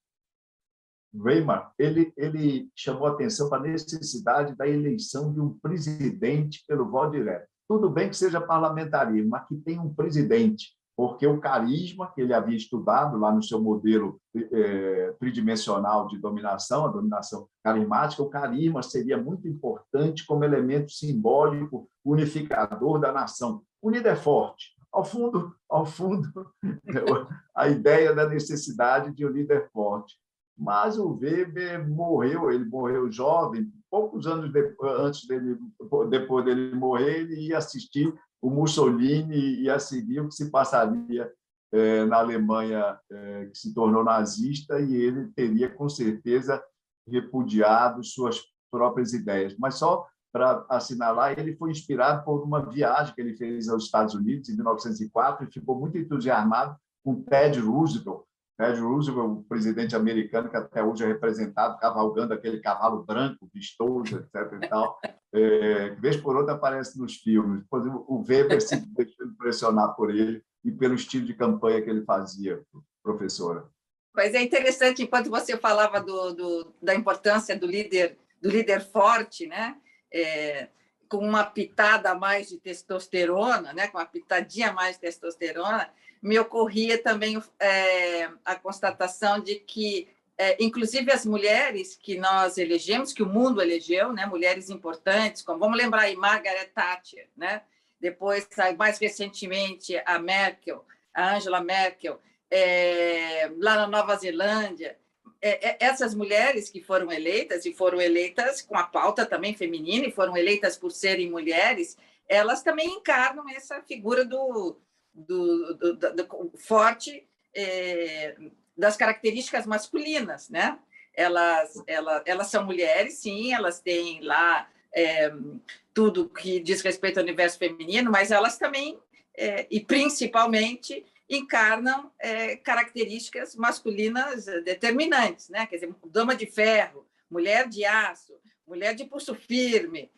Weimar, ele, ele chamou atenção para a necessidade da eleição de um presidente pelo voto direto. Tudo bem que seja parlamentarismo, mas que tenha um presidente, porque o carisma que ele havia estudado lá no seu modelo é, tridimensional de dominação, a dominação carismática, o carisma seria muito importante como elemento simbólico unificador da nação. O líder é forte. Ao fundo, ao fundo, <laughs> a ideia da necessidade de um líder forte. Mas o Weber morreu, ele morreu jovem, poucos anos antes dele, depois dele morrer, ele ia assistir o Mussolini e ia seguir o que se passaria é, na Alemanha, é, que se tornou nazista, e ele teria, com certeza, repudiado suas próprias ideias. Mas só para assinalar, ele foi inspirado por uma viagem que ele fez aos Estados Unidos em 1904 e ficou muito entusiasmado com Ted Roosevelt, Ted Roosevelt, o presidente americano que até hoje é representado cavalgando aquele cavalo branco, vistoso, etc. E tal, <laughs> é, vez por outra aparece nos filmes. O Weber se <laughs> deixou impressionar por ele e pelo estilo de campanha que ele fazia, professora. Mas é interessante, enquanto você falava do, do, da importância do líder, do líder forte, né? É, com uma pitada a mais de testosterona, né? com uma pitadinha a mais de testosterona, me ocorria também é, a constatação de que, é, inclusive, as mulheres que nós elegemos, que o mundo elegeu, né, mulheres importantes, como vamos lembrar aí Margaret Thatcher, né? depois, mais recentemente, a Merkel, a Angela Merkel, é, lá na Nova Zelândia, essas mulheres que foram eleitas, e foram eleitas com a pauta também feminina, e foram eleitas por serem mulheres, elas também encarnam essa figura do, do, do, do forte é, das características masculinas, né? Elas, elas, elas são mulheres, sim, elas têm lá é, tudo que diz respeito ao universo feminino, mas elas também, é, e principalmente, encarnam é, características masculinas determinantes, né? Quer dizer, dama de ferro, mulher de aço, mulher de pulso firme.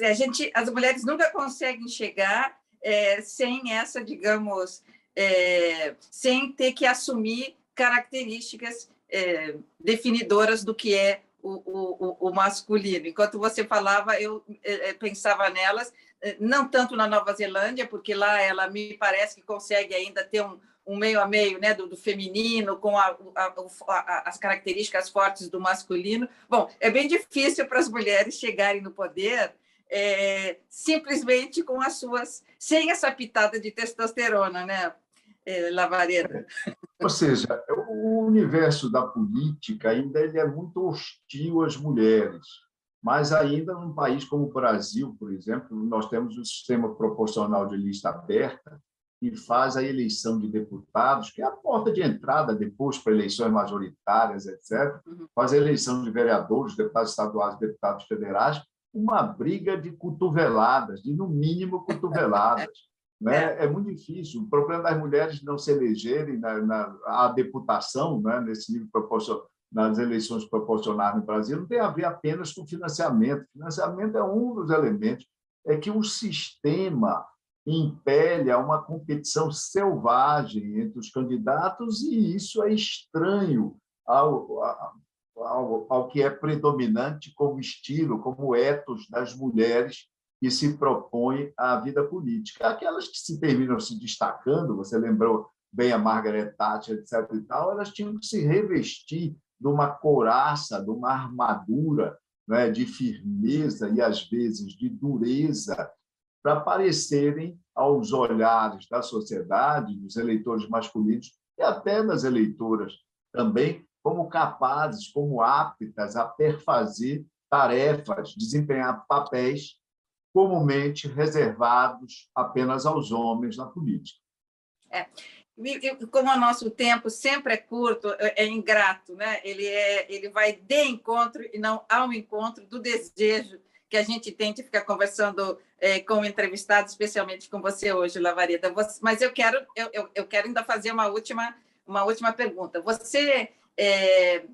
A gente, as mulheres nunca conseguem chegar é, sem essa, digamos, é, sem ter que assumir características é, definidoras do que é o, o, o, masculino. Enquanto você falava, eu é, é, pensava nelas, não tanto na Nova Zelândia, porque lá ela me parece que consegue ainda ter um, um meio a meio né, do, do feminino, com a, a, a, as características fortes do masculino. Bom, é bem difícil para as mulheres chegarem no poder é, simplesmente com as suas, sem essa pitada de testosterona, né, é, Lavareda? Ou seja, o universo da política ainda ele é muito hostil às mulheres, mas ainda num país como o Brasil, por exemplo, nós temos um sistema proporcional de lista aberta que faz a eleição de deputados, que é a porta de entrada depois para eleições majoritárias, etc., uhum. faz a eleição de vereadores, deputados estaduais, deputados federais, uma briga de cotoveladas, de no mínimo cotoveladas. <laughs> Né? É. é muito difícil. O problema das mulheres não se elegerem na, na a deputação, né? nesse nível proporcional, nas eleições proporcionais no Brasil, não tem a ver apenas com financiamento. Financiamento é um dos elementos. É que o sistema impele a uma competição selvagem entre os candidatos e isso é estranho ao, ao, ao que é predominante como estilo, como ethos das mulheres que se propõem à vida política. Aquelas que se terminam se destacando, você lembrou bem a Margaret Thatcher, etc. e tal, elas tinham que se revestir de uma couraça, de uma armadura né, de firmeza e, às vezes, de dureza, para parecerem aos olhares da sociedade, dos eleitores masculinos e até das eleitoras também, como capazes, como aptas a perfazer tarefas, desempenhar papéis comumente reservados apenas aos homens na política. É. como o nosso tempo sempre é curto, é, é ingrato, né? Ele é, ele vai de encontro e não ao encontro do desejo que a gente tente ficar conversando é, com o entrevistado, especialmente com você hoje, Lavareda. Você, mas eu quero, eu, eu, eu, quero ainda fazer uma última, uma última pergunta. Você é,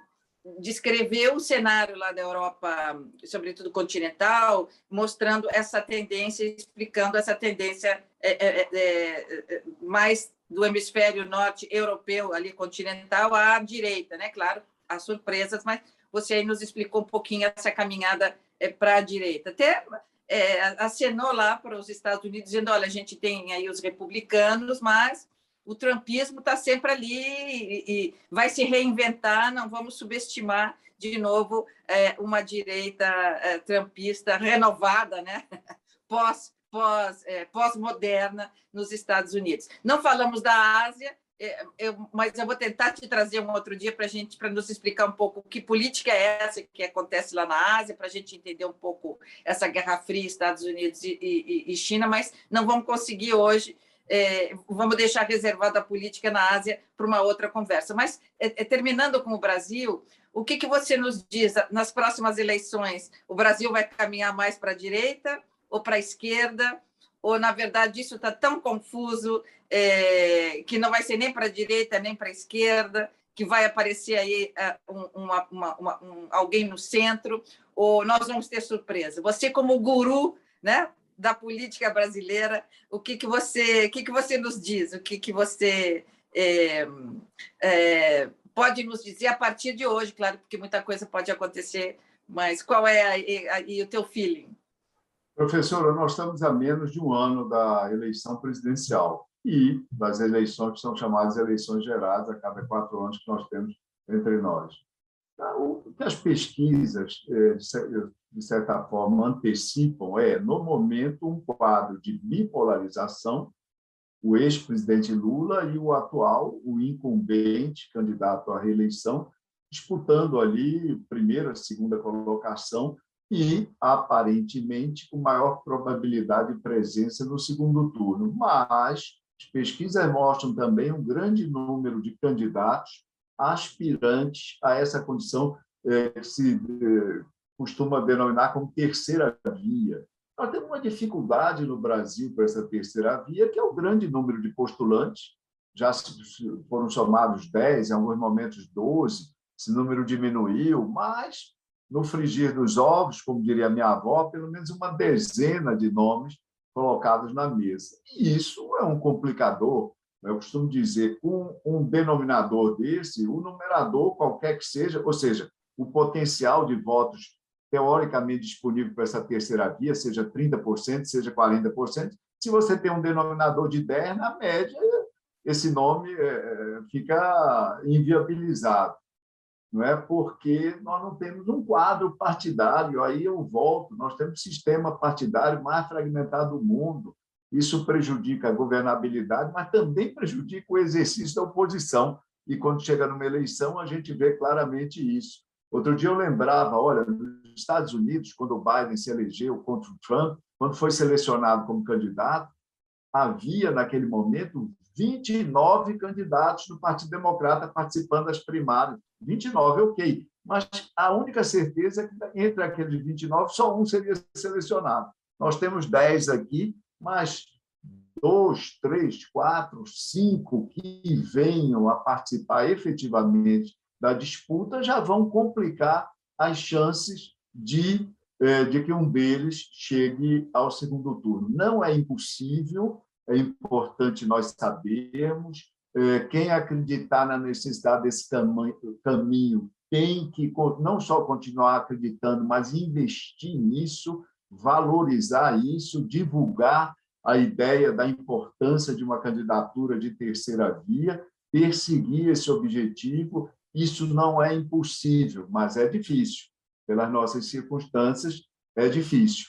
descreveu o cenário lá da Europa, sobretudo continental, mostrando essa tendência, explicando essa tendência é, é, é mais do hemisfério norte europeu, ali continental, à direita, né? Claro, há surpresas, mas você aí nos explicou um pouquinho essa caminhada é, para a direita. Até é, acenou lá para os Estados Unidos, dizendo: olha, a gente tem aí os republicanos, mas o trumpismo está sempre ali e, e, vai se reinventar, não vamos subestimar de novo é, uma direita é, trumpista renovada, né? <laughs> pós pós, é, pós-moderna nos Estados Unidos. Não falamos da Ásia, é, eu, mas eu vou tentar te trazer um outro dia para gente para nos explicar um pouco que política é essa que acontece lá na Ásia, para a gente entender um pouco essa Guerra Fria, Estados Unidos e, e, e China, mas não vamos conseguir hoje. É, vamos deixar reservada a política na Ásia para uma outra conversa. Mas, é, é, terminando com o Brasil, o que, que você nos diz nas próximas eleições? O Brasil vai caminhar mais para a direita ou para a esquerda, ou, na verdade, isso está tão confuso é, que não vai ser nem para a direita nem para a esquerda, que vai aparecer aí é, uma, uma, um, alguém no centro, ou nós vamos ter surpresa. Você, como guru né, da política brasileira, o que, que, você, o que, que você nos diz? O que, que você é, é, pode nos dizer a partir de hoje? Claro, porque muita coisa pode acontecer, mas qual é aí o teu feeling? Professora, nós estamos a menos de um ano da eleição presidencial e das eleições que são chamadas eleições gerais a cada quatro anos que nós temos entre nós. O que as pesquisas, eh, de certa forma, antecipam é, no momento, um quadro de bipolarização, o ex-presidente Lula e o atual, o incumbente candidato à reeleição, disputando ali primeira, segunda colocação, e, aparentemente, com maior probabilidade de presença no segundo turno. Mas as pesquisas mostram também um grande número de candidatos aspirantes a essa condição é, que se é, costuma denominar como terceira via. Nós temos uma dificuldade no Brasil para essa terceira via, que é o grande número de postulantes, já foram somados 10, em alguns momentos 12, esse número diminuiu, mas no frigir dos ovos, como diria minha avó, pelo menos uma dezena de nomes colocados na mesa. E isso é um complicador. Eu costumo dizer, com um denominador desse, o numerador, qualquer que seja, ou seja, o potencial de votos teoricamente disponível para essa terceira via, seja 30%, seja 40%, se você tem um denominador de 10, na média, esse nome é, é, fica inviabilizado não é porque nós não temos um quadro partidário. Aí eu volto, nós temos o sistema partidário mais fragmentado do mundo. Isso prejudica a governabilidade, mas também prejudica o exercício da oposição. E quando chega numa eleição, a gente vê claramente isso. Outro dia eu lembrava, olha, nos Estados Unidos, quando o Biden se elegeu contra o Trump, quando foi selecionado como candidato, havia naquele momento 29 candidatos do Partido Democrata participando das primárias. 29, ok. Mas a única certeza é que entre aqueles 29, só um seria selecionado. Nós temos 10 aqui, mas dois, três, quatro, cinco que venham a participar efetivamente da disputa já vão complicar as chances de, eh, de que um deles chegue ao segundo turno. Não é impossível, é importante nós sabermos. É, quem acreditar na necessidade desse caminho tem que não só continuar acreditando, mas investir nisso, valorizar isso, divulgar a ideia da importância de uma candidatura de terceira via, perseguir esse objetivo. Isso não é impossível, mas é difícil. Pelas nossas circunstâncias, é difícil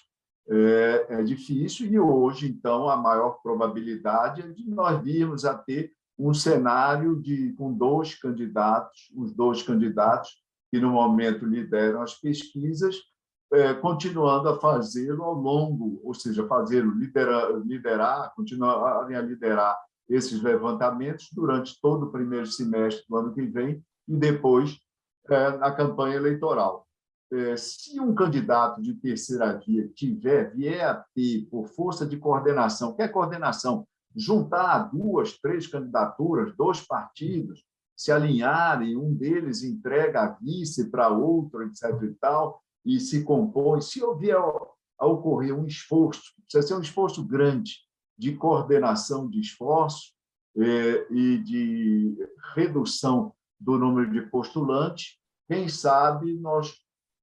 é, é difícil, e hoje, então, a maior probabilidade é de nós virmos a ter um cenário de, com dois candidatos, os dois candidatos que, no momento, lideram as pesquisas, é, continuando a fazê-lo ao longo, ou seja, fazê-lo liderar, liderar, continuarem a liderar esses levantamentos durante todo o primeiro semestre do ano que vem e depois é, na campanha eleitoral. É, se um candidato de terceira via tiver, vier a ter, por força de coordenação, que é coordenação? Juntar duas, três candidaturas, dois partidos, se alinharem, um deles entrega a vice para outro, etc. e tal, e se compõe. Se houver a ocorrer um esforço, precisa ser um esforço grande de coordenação de esforços é, e de redução do número de postulantes, quem sabe nós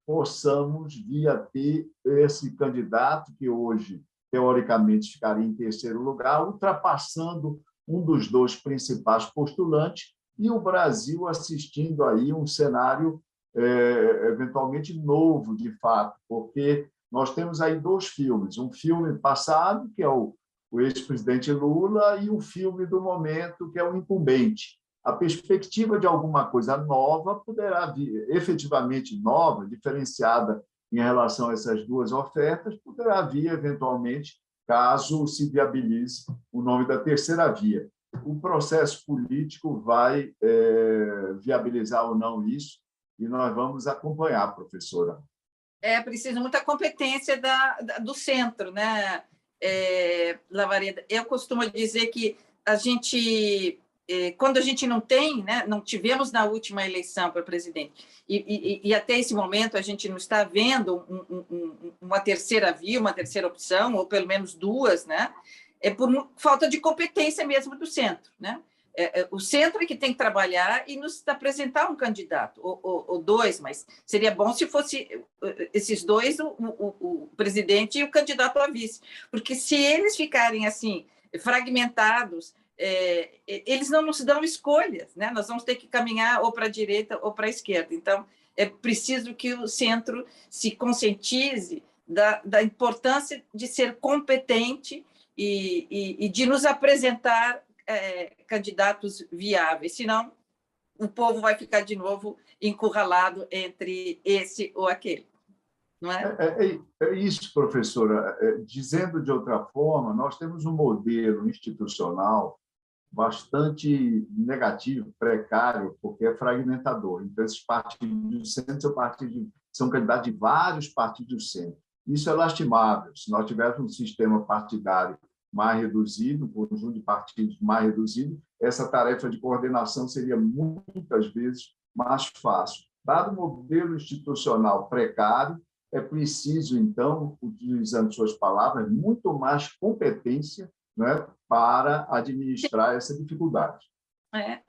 possamos vir a ter esse candidato que hoje, teoricamente, ficaria em terceiro lugar, ultrapassando um dos dois principais postulantes e o Brasil assistindo aí um cenário é, eventualmente novo, de fato, porque nós temos aí dois filmes, um filme passado, que é o, o ex-presidente Lula, e o filme do momento, que é o incumbente. A perspectiva de alguma coisa nova poderá vir, efetivamente nova, diferenciada em relação a essas duas ofertas, poderá vir eventualmente, caso se viabilize o nome da terceira via. O processo político vai é, viabilizar ou não isso, e nós vamos acompanhar, professora. É preciso muita competência da, da do centro, né, é, Lavareda? Eu costumo dizer que a gente quando a gente não tem, né, não tivemos na última eleição para presidente, e, e, e, até esse momento a gente não está vendo um, um, uma terceira via, uma terceira opção, ou pelo menos duas, né, é por falta de competência mesmo do centro. Né? É, é, o centro é que tem que trabalhar e nos apresentar um candidato, ou, ou, ou dois, mas seria bom se fosse eh, esses dois, o, o, o presidente e o candidato a vice, porque se eles ficarem assim, fragmentados, é, eles não nos dão escolhas, né? Nós vamos ter que caminhar ou para a direita ou para a esquerda. Então, é preciso que o centro se conscientize da, da importância de ser competente e, e, e de nos apresentar é, candidatos viáveis, senão o povo vai ficar de novo encurralado entre esse ou aquele. Não é? É, é, é isso, professora. É, dizendo de outra forma, nós temos um modelo institucional bastante negativo, precário, porque é fragmentador. Então, esses partidos do centro são, partidos, são candidatos de vários partidos do centro. Isso é lastimável. Se nós tivéssemos um sistema partidário mais reduzido, um conjunto de partidos mais reduzido, essa tarefa de coordenação seria muitas vezes mais fácil. Dado o modelo institucional precário, é preciso, então, utilizando suas palavras, muito mais competência né, para administrar essa dificuldade. É.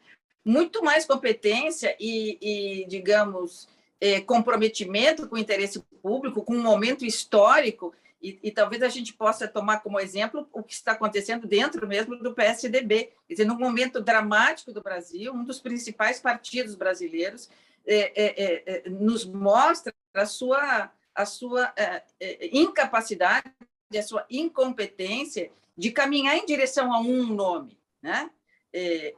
Muito mais competência e, e digamos, é, comprometimento com o interesse público, com um momento histórico, e, e, talvez a gente possa tomar como exemplo o que está acontecendo dentro mesmo do PSDB. Quer dizer, num momento dramático do Brasil, um dos principais partidos brasileiros é, é, é, nos mostra a sua, a sua é, é, incapacidade, a sua incompetência de caminhar em direção a um nome, né? É,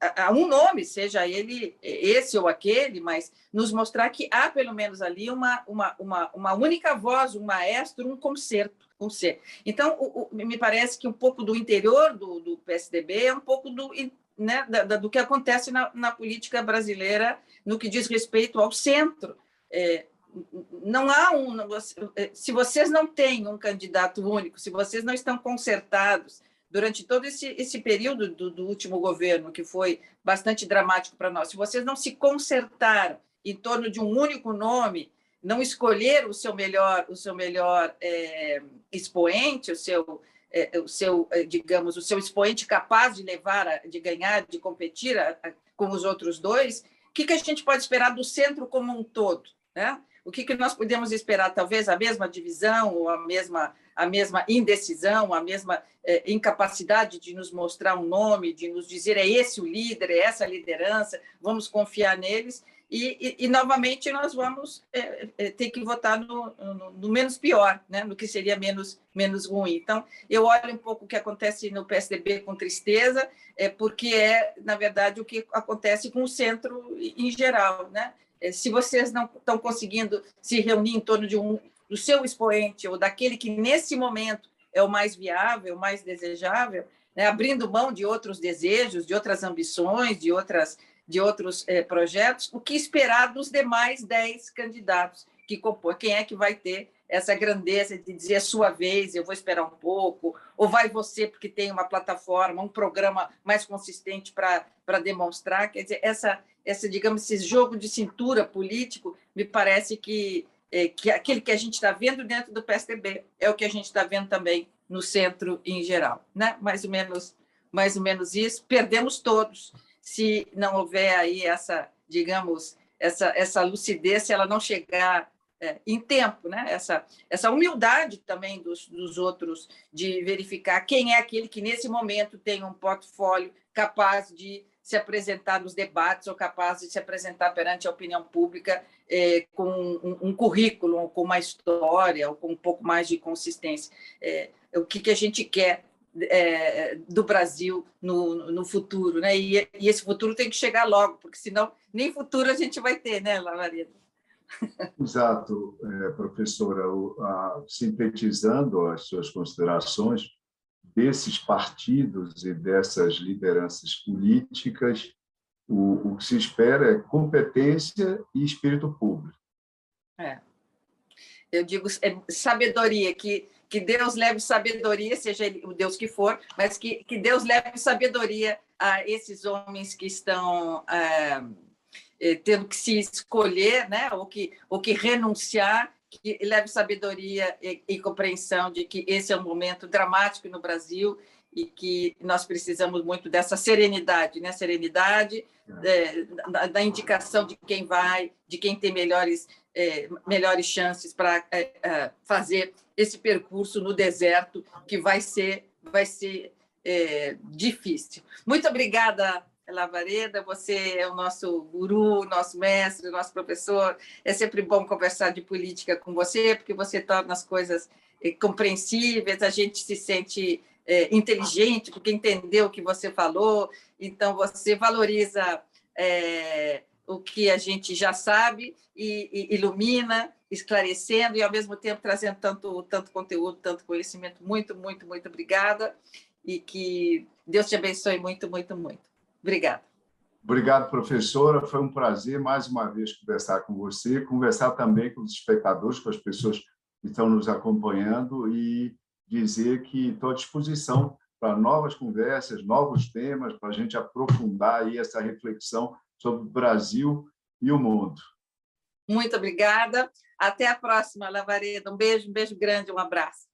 a um nome, seja ele esse ou aquele, mas nos mostrar que há pelo menos ali uma, uma, uma, uma única voz, um maestro, um concerto, um ser. Então, o, o, me parece que um pouco do interior do, do PSDB é um pouco do, né, da, do que acontece na, na, política brasileira no que diz respeito ao centro. É, não há um. Eh, se vocês não têm um candidato único, se vocês não estão concertados durante todo esse, esse período do, do último governo, que foi bastante dramático para nós, se vocês não se concertaram em torno de um único nome, não escolher o seu melhor, o seu melhor é, expoente, o seu, é, o seu, digamos, o seu expoente capaz de levar, a, de ganhar, de competir a, a, com os outros dois, o que, que a gente pode esperar do centro como um todo? Né? O que, que nós podemos esperar? Talvez a mesma divisão ou a mesma, a mesma indecisão, a mesma é, incapacidade de nos mostrar um nome, de nos dizer é esse o líder, é essa a liderança, vamos confiar neles. E, e, e novamente nós vamos é, é, ter que votar no, no, no, menos pior, né? no que seria menos, menos ruim. Então, eu olho um pouco o que acontece no PSDB com tristeza, é, porque é, na verdade, o que acontece com o centro em geral. Né? É, se vocês não estão conseguindo se reunir em torno de um do seu expoente ou daquele que nesse momento é o mais viável, o mais desejável, né, abrindo mão de outros desejos, de outras ambições, de, outras, de outros eh, projetos, o que esperar dos demais dez candidatos que compõem? Quem é que vai ter essa grandeza de dizer a sua vez, eu vou esperar um pouco, ou vai você porque tem uma plataforma, um programa mais consistente para demonstrar. Quer dizer, essa, essa, digamos, esse jogo de cintura político, me parece que, é, que aquele que a gente está vendo dentro do PSDB é o que a gente está vendo também no centro em geral. Né? Mais, ou menos, mais ou menos isso. Perdemos todos se não houver aí essa, digamos, essa, essa lucidez, se ela não chegar é, em tempo, né? essa, essa humildade também dos, dos outros de verificar quem é aquele que, nesse momento, tem um portfólio capaz de se apresentar nos debates ou capaz de se apresentar perante a opinião pública é, com um, um, currículo, com uma história, ou com um pouco mais de consistência. É, o que, que a gente quer é, do Brasil no, no futuro, né? E, e, esse futuro tem que chegar logo, porque senão nem futuro a gente vai ter, né, Lavareda? Exato, professora. sintetizando as suas considerações, desses partidos e dessas lideranças políticas, o, o que se espera é competência e espírito público. É. Eu digo é, sabedoria, que, que Deus leve sabedoria, seja ele, o Deus que for, mas que, que Deus leve sabedoria a esses homens que estão. É, eh, tendo que se escolher, né, ou que, ou que renunciar, que leve sabedoria e, e compreensão de que esse é um momento dramático no Brasil e que nós precisamos muito dessa serenidade, né? Serenidade é, da, da, indicação de quem vai, de quem tem melhores é, melhores chances para é, é, fazer esse percurso no deserto que vai ser vai ser é, difícil. Muito obrigada, Lavareda, você é o nosso guru, nosso mestre, nosso professor. É sempre bom conversar de política com você, porque você torna as coisas eh, compreensíveis, a gente se sente é, inteligente porque entendeu o que você falou, então você valoriza é, o que a gente já sabe e, e, ilumina, esclarecendo e ao mesmo tempo trazendo tanto, tanto conteúdo, tanto conhecimento. Muito, muito, muito obrigada e que Deus te abençoe muito, muito, muito. Obrigada. Obrigado, professora. Foi um prazer mais uma vez conversar com você, conversar também com os espectadores, com as pessoas que estão nos acompanhando e dizer que estou à disposição para novas conversas, novos temas, para a gente aprofundar aí essa reflexão sobre o Brasil e o mundo. Muito obrigada. Até a próxima, Lavareda. Um beijo, um beijo grande, um abraço.